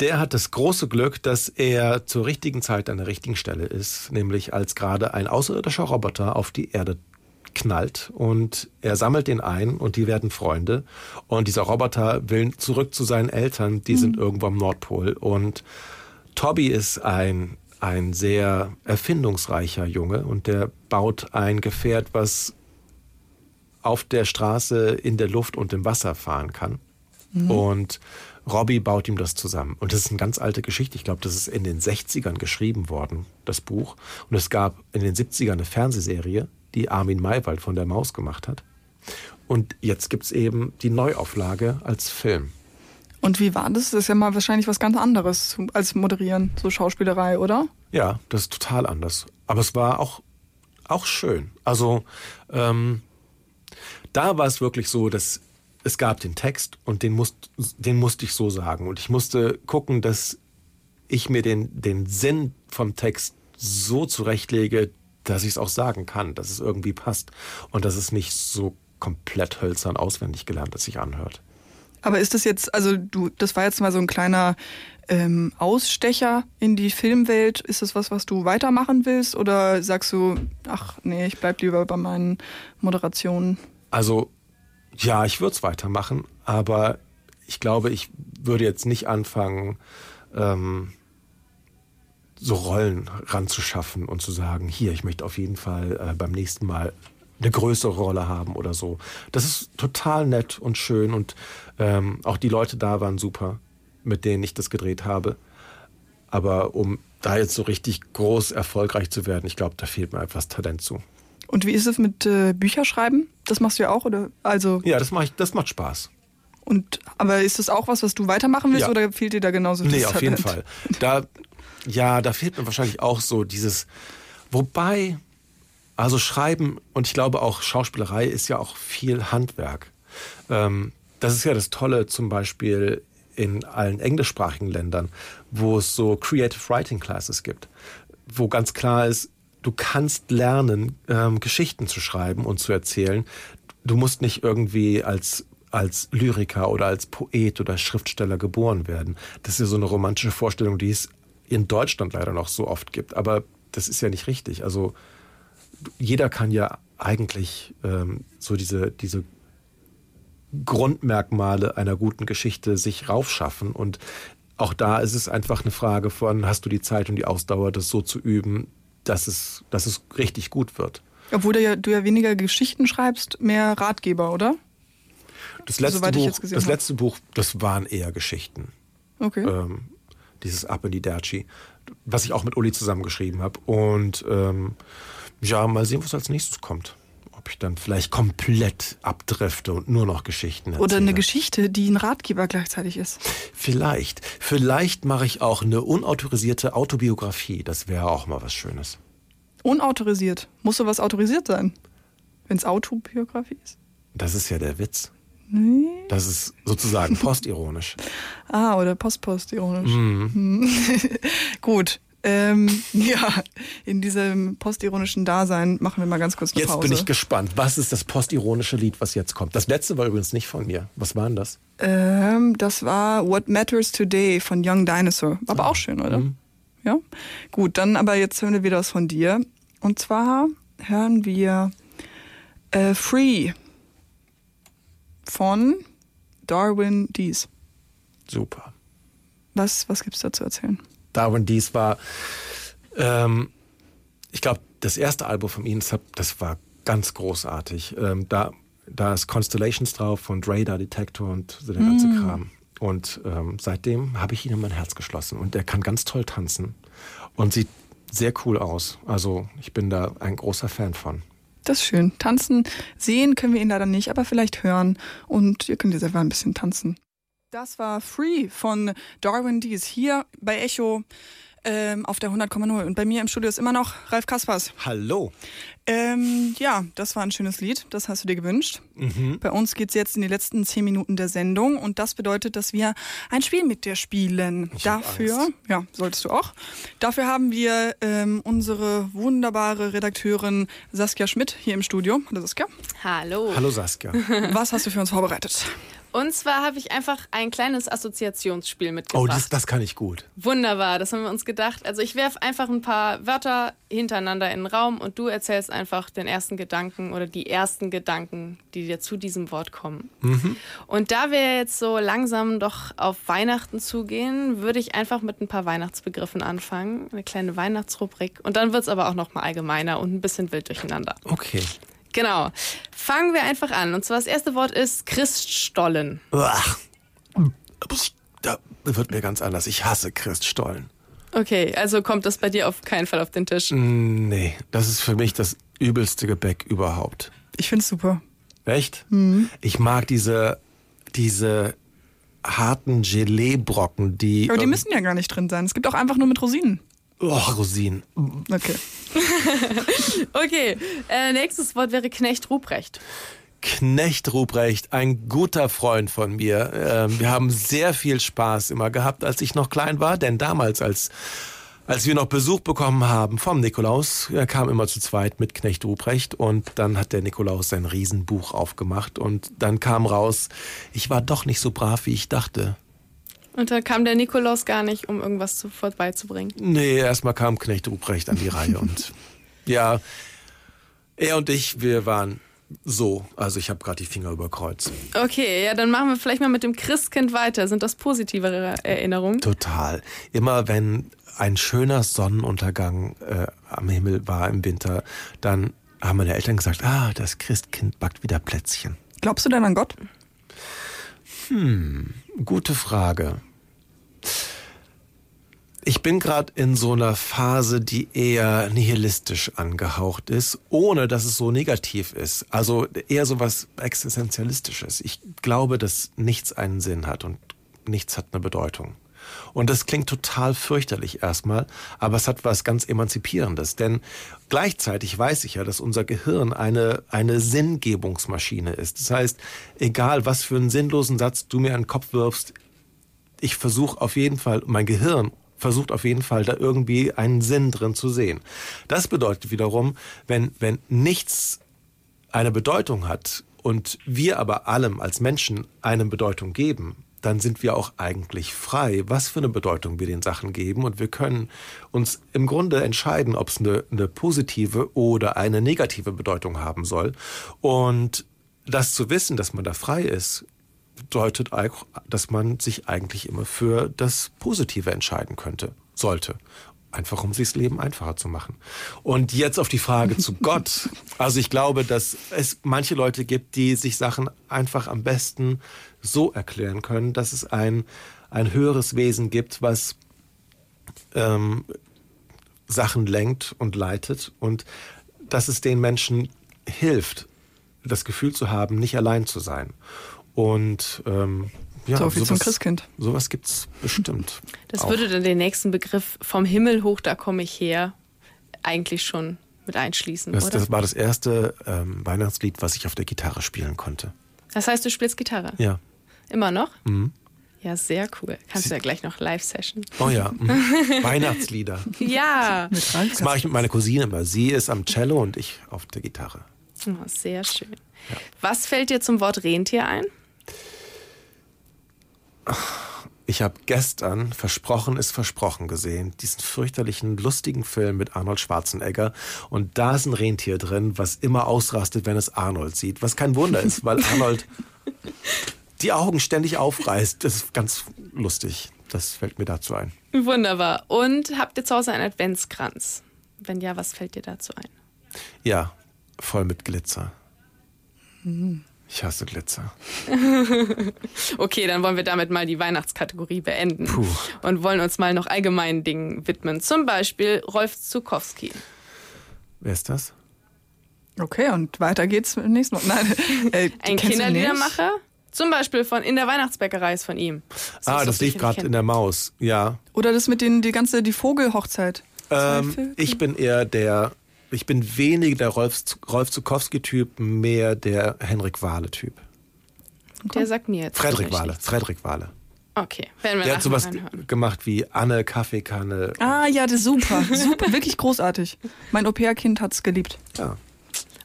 der hat das große Glück, dass er zur richtigen Zeit an der richtigen Stelle ist, nämlich als gerade ein außerirdischer Roboter auf die Erde knallt und er sammelt den ein und die werden Freunde. Und dieser Roboter will zurück zu seinen Eltern, die sind irgendwo am Nordpol. Und Tobby ist ein ein sehr erfindungsreicher Junge und der baut ein Gefährt, was auf der Straße, in der Luft und im Wasser fahren kann. Und Robbie baut ihm das zusammen. Und das ist eine ganz alte Geschichte. Ich glaube, das ist in den 60ern geschrieben worden, das Buch. Und es gab in den 70ern eine Fernsehserie, die Armin Maywald von der Maus gemacht hat. Und jetzt gibt's eben die Neuauflage als Film. Und wie war das? Das ist ja mal wahrscheinlich was ganz anderes als moderieren, so Schauspielerei, oder? Ja, das ist total anders. Aber es war auch, auch schön. Also ähm, da war es wirklich so, dass es gab den Text und den, musst, den musste ich so sagen. Und ich musste gucken, dass ich mir den, den Sinn vom Text so zurechtlege, dass ich es auch sagen kann, dass es irgendwie passt und dass es nicht so komplett hölzern auswendig gelernt ist, sich anhört. Aber ist das jetzt, also du, das war jetzt mal so ein kleiner ähm, Ausstecher in die Filmwelt. Ist das was, was du weitermachen willst? Oder sagst du, ach nee, ich bleib lieber bei meinen Moderationen? Also ja, ich würde es weitermachen, aber ich glaube, ich würde jetzt nicht anfangen, ähm, so Rollen ranzuschaffen und zu sagen, hier, ich möchte auf jeden Fall äh, beim nächsten Mal eine größere Rolle haben oder so. Das ist total nett und schön und ähm, auch die Leute da waren super, mit denen ich das gedreht habe. Aber um da jetzt so richtig groß erfolgreich zu werden, ich glaube, da fehlt mir etwas Talent zu. Und wie ist es mit äh, Bücherschreiben? Das machst du ja auch, oder? Also, Ja, das, mach ich, das macht Spaß. und aber ist das auch was, was du weitermachen willst Ja. oder fehlt dir da genauso Nee, auf jeden? Fall. Da, ja, da fehlt mir wahrscheinlich auch so dieses, wobei, also Schreiben und ich glaube auch Schauspielerei ist ja auch viel Handwerk. Ähm, das ist ja das Tolle zum Beispiel in allen englischsprachigen Ländern, wo es so Creative Writing Classes gibt, wo ganz klar ist, du kannst lernen, ähm, Geschichten zu schreiben und zu erzählen. Du musst nicht irgendwie als als Lyriker oder als Poet oder Schriftsteller geboren werden. Das ist ja so eine romantische Vorstellung, die es in Deutschland leider noch so oft gibt. Aber das ist ja nicht richtig. Also jeder kann ja eigentlich ähm, so diese, diese Grundmerkmale einer guten Geschichte sich raufschaffen. Und auch da ist es einfach eine Frage von, hast du die Zeit und die Ausdauer, das so zu üben, dass es, dass es richtig gut wird. Obwohl du ja, du ja weniger Geschichten schreibst, mehr Ratgeber, oder? Das letzte, Soweit Buch, das habe. letzte Buch, das waren eher Geschichten. Okay. ähm, dieses Up in die Derci, was ich auch mit Uli zusammengeschrieben habe. Und ähm, ja, mal sehen, was als nächstes kommt. Ob ich dann vielleicht komplett abdrifte und nur noch Geschichten erzähle. Oder eine Geschichte, die ein Ratgeber gleichzeitig ist. Vielleicht. Vielleicht mache ich auch eine unautorisierte Autobiografie. Das wäre auch mal was Schönes. Unautorisiert. Muss sowas autorisiert sein? Wenn es Autobiografie ist? Das ist ja der Witz. Nee. Das ist sozusagen postironisch. Ah, oder Postpost, ironisch. Mhm. Hm. Gut. Ähm, ja, in diesem postironischen Dasein machen wir mal ganz kurz eine Jetzt Pause. bin ich gespannt. Was ist das postironische Lied, was jetzt kommt? Das letzte war übrigens nicht von mir. Was war denn das? ähm, das war What Matters Today von Young Dinosaur. War Ah. aber auch schön, oder? Mhm. Ja. Gut, dann aber jetzt hören wir wieder was von dir. Und zwar hören wir äh, Free von Darwin Dees. Super. Was, was gibt's da zu erzählen? Darwin Dees war, ähm, ich glaube, das erste Album von ihnen, das war ganz großartig. Ähm, da, da ist Constellations drauf und Radar Detector und so der ganze Kram. Und ähm, seitdem habe ich ihn in mein Herz geschlossen. Und er kann ganz toll tanzen und sieht sehr cool aus. Also ich bin da ein großer Fan von. Das ist schön. Tanzen, sehen können wir ihn leider nicht, aber vielleicht hören. Und ihr könnt ihr selber ein bisschen tanzen. Das war Free von Darwin Dees hier bei Echo. ähm, auf der 100,0. Und bei mir im Studio ist immer noch Ralf Kaspers. Hallo. Ähm, ja, das war ein schönes Lied. Das hast du dir gewünscht. Bei uns geht's jetzt in die letzten zehn Minuten der Sendung. Und das bedeutet, dass wir ein Spiel mit dir spielen. Ich hab Dafür, Angst. ja, solltest du auch. Dafür haben wir ähm, unsere wunderbare Redakteurin Saskia Schmidt hier im Studio. Hallo Saskia. Hallo. Hallo Saskia. Was hast du für uns vorbereitet? Und zwar habe ich einfach ein kleines Assoziationsspiel mitgebracht. Oh, das, das kann ich gut. Wunderbar, das haben wir uns gedacht. Also ich werfe einfach ein paar Wörter hintereinander in den Raum und du erzählst einfach den ersten Gedanken oder die ersten Gedanken, die dir zu diesem Wort kommen. Und da wir jetzt so langsam doch auf Weihnachten zugehen, würde ich einfach mit ein paar Weihnachtsbegriffen anfangen. Eine kleine Weihnachtsrubrik. Und dann wird es aber auch noch mal allgemeiner und ein bisschen wild durcheinander. Okay. Genau. Fangen wir einfach an. Und zwar das erste Wort ist Christstollen. Uah. Da wird mir ganz anders. Ich hasse Christstollen. Okay, also kommt das bei dir auf keinen Fall auf den Tisch. Nee, das ist für mich das übelste Gebäck überhaupt. Ich find's super. Echt? Ich mag diese, diese harten Geleebrocken, die. Aber die ähm, müssen ja gar nicht drin sein. Es gibt auch einfach nur mit Rosinen. Oh, Rosinen. Okay. Okay, äh, nächstes Wort wäre Knecht Ruprecht. Knecht Ruprecht, ein guter Freund von mir. Ähm, wir haben sehr viel Spaß immer gehabt, als ich noch klein war, denn damals, als, als wir noch Besuch bekommen haben vom Nikolaus, er kam immer zu zweit mit Knecht Ruprecht und dann hat der Nikolaus sein Riesenbuch aufgemacht und dann kam raus, ich war doch nicht so brav, wie ich dachte. Und da kam der Nikolaus gar nicht, um irgendwas zu, vorbeizubringen. Nee, erstmal kam Knecht Ruprecht an die Reihe und ja, er und ich, wir waren so, also ich habe gerade die Finger über Kreuz. Okay, ja, dann machen wir vielleicht mal mit dem Christkind weiter. Sind das positivere Erinnerungen? Total. Immer wenn ein schöner Sonnenuntergang äh, am Himmel war im Winter, dann haben meine Eltern gesagt, ah, das Christkind backt wieder Plätzchen. Glaubst du denn an Gott? Gute Frage. Ich bin gerade in so einer Phase, die eher nihilistisch angehaucht ist, ohne dass es so negativ ist. Also eher so was Existenzialistisches. Ich glaube, dass nichts einen Sinn hat und nichts hat eine Bedeutung. Und das klingt total fürchterlich erstmal, aber es hat was ganz Emanzipierendes. Denn gleichzeitig weiß ich ja, dass unser Gehirn eine, eine Sinngebungsmaschine ist. Das heißt, egal was für einen sinnlosen Satz du mir an den Kopf wirfst, ich versuche auf jeden Fall, mein Gehirn versucht auf jeden Fall da irgendwie einen Sinn drin zu sehen. Das bedeutet wiederum, wenn, wenn nichts eine Bedeutung hat und wir aber allem als Menschen eine Bedeutung geben, dann sind wir auch eigentlich frei, was für eine Bedeutung wir den Sachen geben. Und wir können uns im Grunde entscheiden, ob es eine, eine positive oder eine negative Bedeutung haben soll. Und das zu wissen, dass man da frei ist, bedeutet auch, dass man sich eigentlich immer für das Positive entscheiden könnte, sollte. Einfach um sich das Leben einfacher zu machen. Und jetzt auf die Frage zu Gott. Also ich glaube, dass es manche Leute gibt, die sich Sachen einfach am besten so erklären können, dass es ein, ein höheres Wesen gibt, was ähm, Sachen lenkt und leitet und dass es den Menschen hilft, das Gefühl zu haben, nicht allein zu sein. Und ähm, ja, So viel zum Christkind. Sowas gibt's bestimmt. Das auch. würde dann den nächsten Begriff vom Himmel hoch, da komme ich her, eigentlich schon mit einschließen, das, oder? das war das erste ähm, Weihnachtslied, was ich auf der Gitarre spielen konnte. Das heißt, du spielst Gitarre? Ja. Immer noch? Mhm. Ja, sehr cool. Kannst du ja gleich noch Live-Session. Oh ja. Mhm. Weihnachtslieder. Ja, Das mache ich mit meiner Cousine immer. Sie ist am Cello und ich auf der Gitarre. oh, sehr schön. Was fällt dir zum Wort Rentier ein? Ich habe gestern Versprochen ist versprochen gesehen, diesen fürchterlichen, lustigen Film mit Arnold Schwarzenegger. Und da ist ein Rentier drin, was immer ausrastet, wenn es Arnold sieht. Was kein Wunder ist, weil Arnold die Augen ständig aufreißt. Das ist ganz lustig. Das fällt mir dazu ein. Wunderbar. Und habt ihr zu Hause einen Adventskranz? Wenn ja, was fällt dir dazu ein? Ja, voll mit Glitzer. Ich hasse Glitzer. Okay, dann wollen wir damit mal die Weihnachtskategorie beenden Puh. und wollen uns mal noch allgemeinen Dingen widmen. Zum Beispiel Rolf Zukowski. Wer ist das? Okay, und weiter geht's im nächsten Mal. Nein, äh, Ein? Kinderliedermacher? Zum Beispiel von In der Weihnachtsbäckerei ist von ihm. ah, das wirst du lief sicherlich gerade in der Maus. Ja. Oder das mit den, die ganze, die Vogelhochzeit? Ähm, ich bin eher der, ich bin weniger der Rolf, Rolf Zukowski-Typ, mehr der Henrik Wahle-Typ. Der sagt mir jetzt. Frederik Wahle. Frederik Wahle. Okay, werden wir Der hat sowas reinhören. gemacht wie Anne, Kaffeekanne. Ah ja, das ist super. Super, wirklich großartig. Mein Au-pair-Kind hat's geliebt. Ja,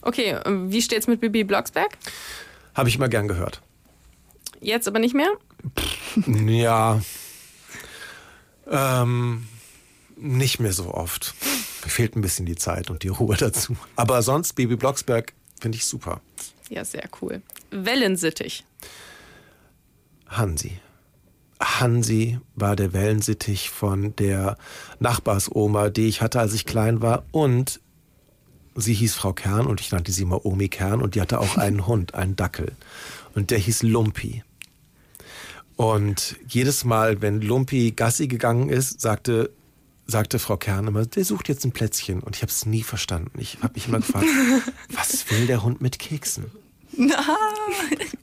Okay, ähm, wie steht's mit Bibi Blocksberg? habe ich immer gern gehört. Jetzt aber nicht mehr? Ja. Ähm, nicht mehr so oft. Mir fehlt ein bisschen die Zeit und die Ruhe dazu. Aber sonst, Baby Blocksberg finde ich super. Ja, sehr cool. Wellensittich. Hansi. Hansi war der Wellensittich von der Nachbarsoma, die ich hatte, als ich klein war. Und sie hieß Frau Kern und ich nannte sie immer Omi Kern und die hatte auch einen Hund, einen Dackel. Und der hieß Lumpi. Und jedes Mal, wenn Lumpi Gassi gegangen ist, sagte, sagte Frau Kern immer, der sucht jetzt ein Plätzchen. Und ich habe es nie verstanden. Ich habe mich immer gefragt, was will der Hund mit Keksen?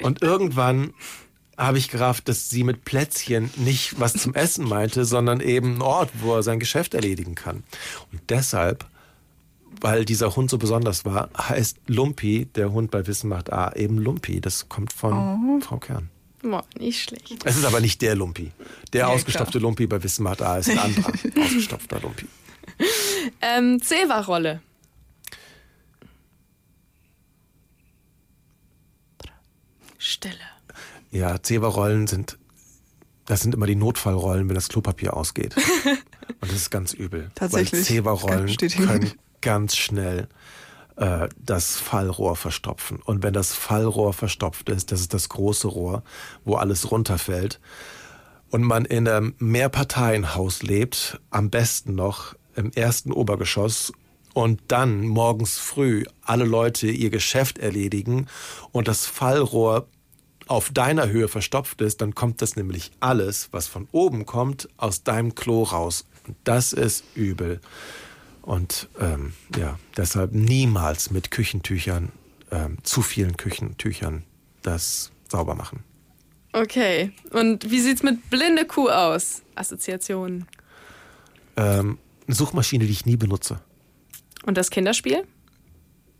Und irgendwann habe ich gerafft, dass sie mit Plätzchen nicht was zum Essen meinte, sondern eben einen Ort, wo er sein Geschäft erledigen kann. Und deshalb, weil dieser Hund so besonders war, heißt Lumpi, der Hund bei Wissen macht A, eben Lumpi. Das kommt von Frau Kern. Boah, nicht schlecht. Es ist aber nicht der Lumpi. Der Ja, ausgestopfte Lumpi bei Wissen macht A ist ein anderer ausgestopfter Lumpi. Ähm, Zewa-Rolle. Stille. Ja, Zeberrollen sind, das sind immer die Notfallrollen, wenn das Klopapier ausgeht. Und das ist ganz übel. Tatsächlich. Weil hier. können ganz schnell äh, das Fallrohr verstopfen. Und wenn das Fallrohr verstopft ist, das ist das große Rohr, wo alles runterfällt, und man in einem Mehrparteienhaus lebt, am besten noch im ersten Obergeschoss und dann morgens früh alle Leute ihr Geschäft erledigen und das Fallrohr auf deiner Höhe verstopft ist, dann kommt das nämlich alles, was von oben kommt, aus deinem Klo raus. Und das ist übel. Und ähm, ja, deshalb niemals mit Küchentüchern, ähm, zu vielen Küchentüchern, das sauber machen. Okay. Und wie sieht's mit blinde Kuh aus? Assoziationen. Ähm, eine Suchmaschine, die ich nie benutze. Und das Kinderspiel?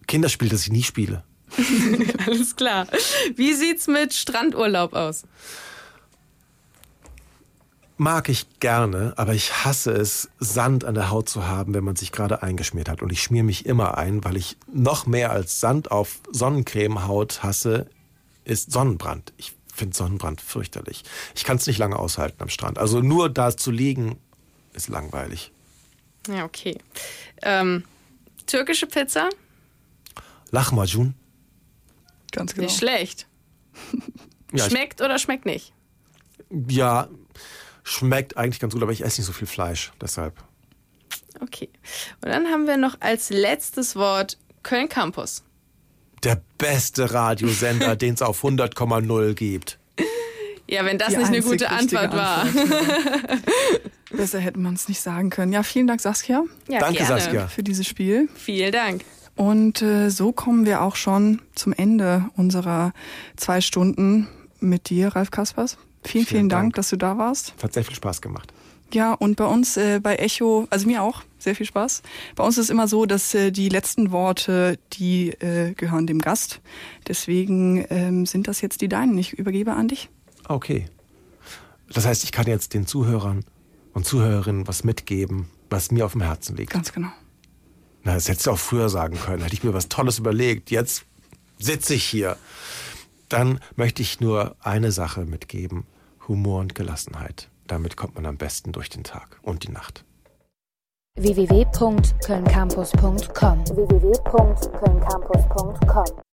Kinderspiel, das ich nie spiele. Alles klar. Wie sieht's mit Strandurlaub aus? Mag ich gerne, aber ich hasse es, Sand an der Haut zu haben, wenn man sich gerade eingeschmiert hat. Und ich schmier mich immer ein, weil ich noch mehr als Sand auf Sonnencremehaut hasse, ist Sonnenbrand. Ich finde Sonnenbrand fürchterlich. Ich kann es nicht lange aushalten am Strand. Also nur da zu liegen, ist langweilig. Ja, okay. Ähm, türkische Pizza? Lachmajun? Ganz genau. Nicht schlecht. Ja, schmeckt oder schmeckt nicht? Ja, schmeckt eigentlich ganz gut, aber ich esse nicht so viel Fleisch. Deshalb. Okay. Und dann haben wir noch als letztes Wort Köln Campus. Der beste Radiosender, den es auf 100,0 gibt. Ja, wenn das Die nicht eine gute Antwort war. Besser hätte man es nicht sagen können. Ja, vielen Dank, Saskia, Ja, Danke, gerne. Saskia. für dieses Spiel. Vielen Dank. Und äh, so kommen wir auch schon zum Ende unserer zwei Stunden mit dir, Ralf Kaspers. Vielen, vielen, Vielen Dank, Dank. dass du da warst. Es hat sehr viel Spaß gemacht. Ja, und bei uns äh, bei Echo, also mir auch, sehr viel Spaß. Bei uns ist immer so, dass äh, die letzten Worte, die äh, gehören dem Gast. Deswegen ähm, sind das jetzt die deinen. Ich übergebe an dich. Okay. Das heißt, ich kann jetzt den Zuhörern und Zuhörerinnen was mitgeben, was mir auf dem Herzen liegt. Ganz genau. Na, das hättest du auch früher sagen können. Hätte ich mir was Tolles überlegt. Jetzt sitze ich hier. Dann möchte ich nur eine Sache mitgeben. Humor und Gelassenheit. Damit kommt man am besten durch den Tag und die Nacht. www.kölncampus.com www.kölncampus.com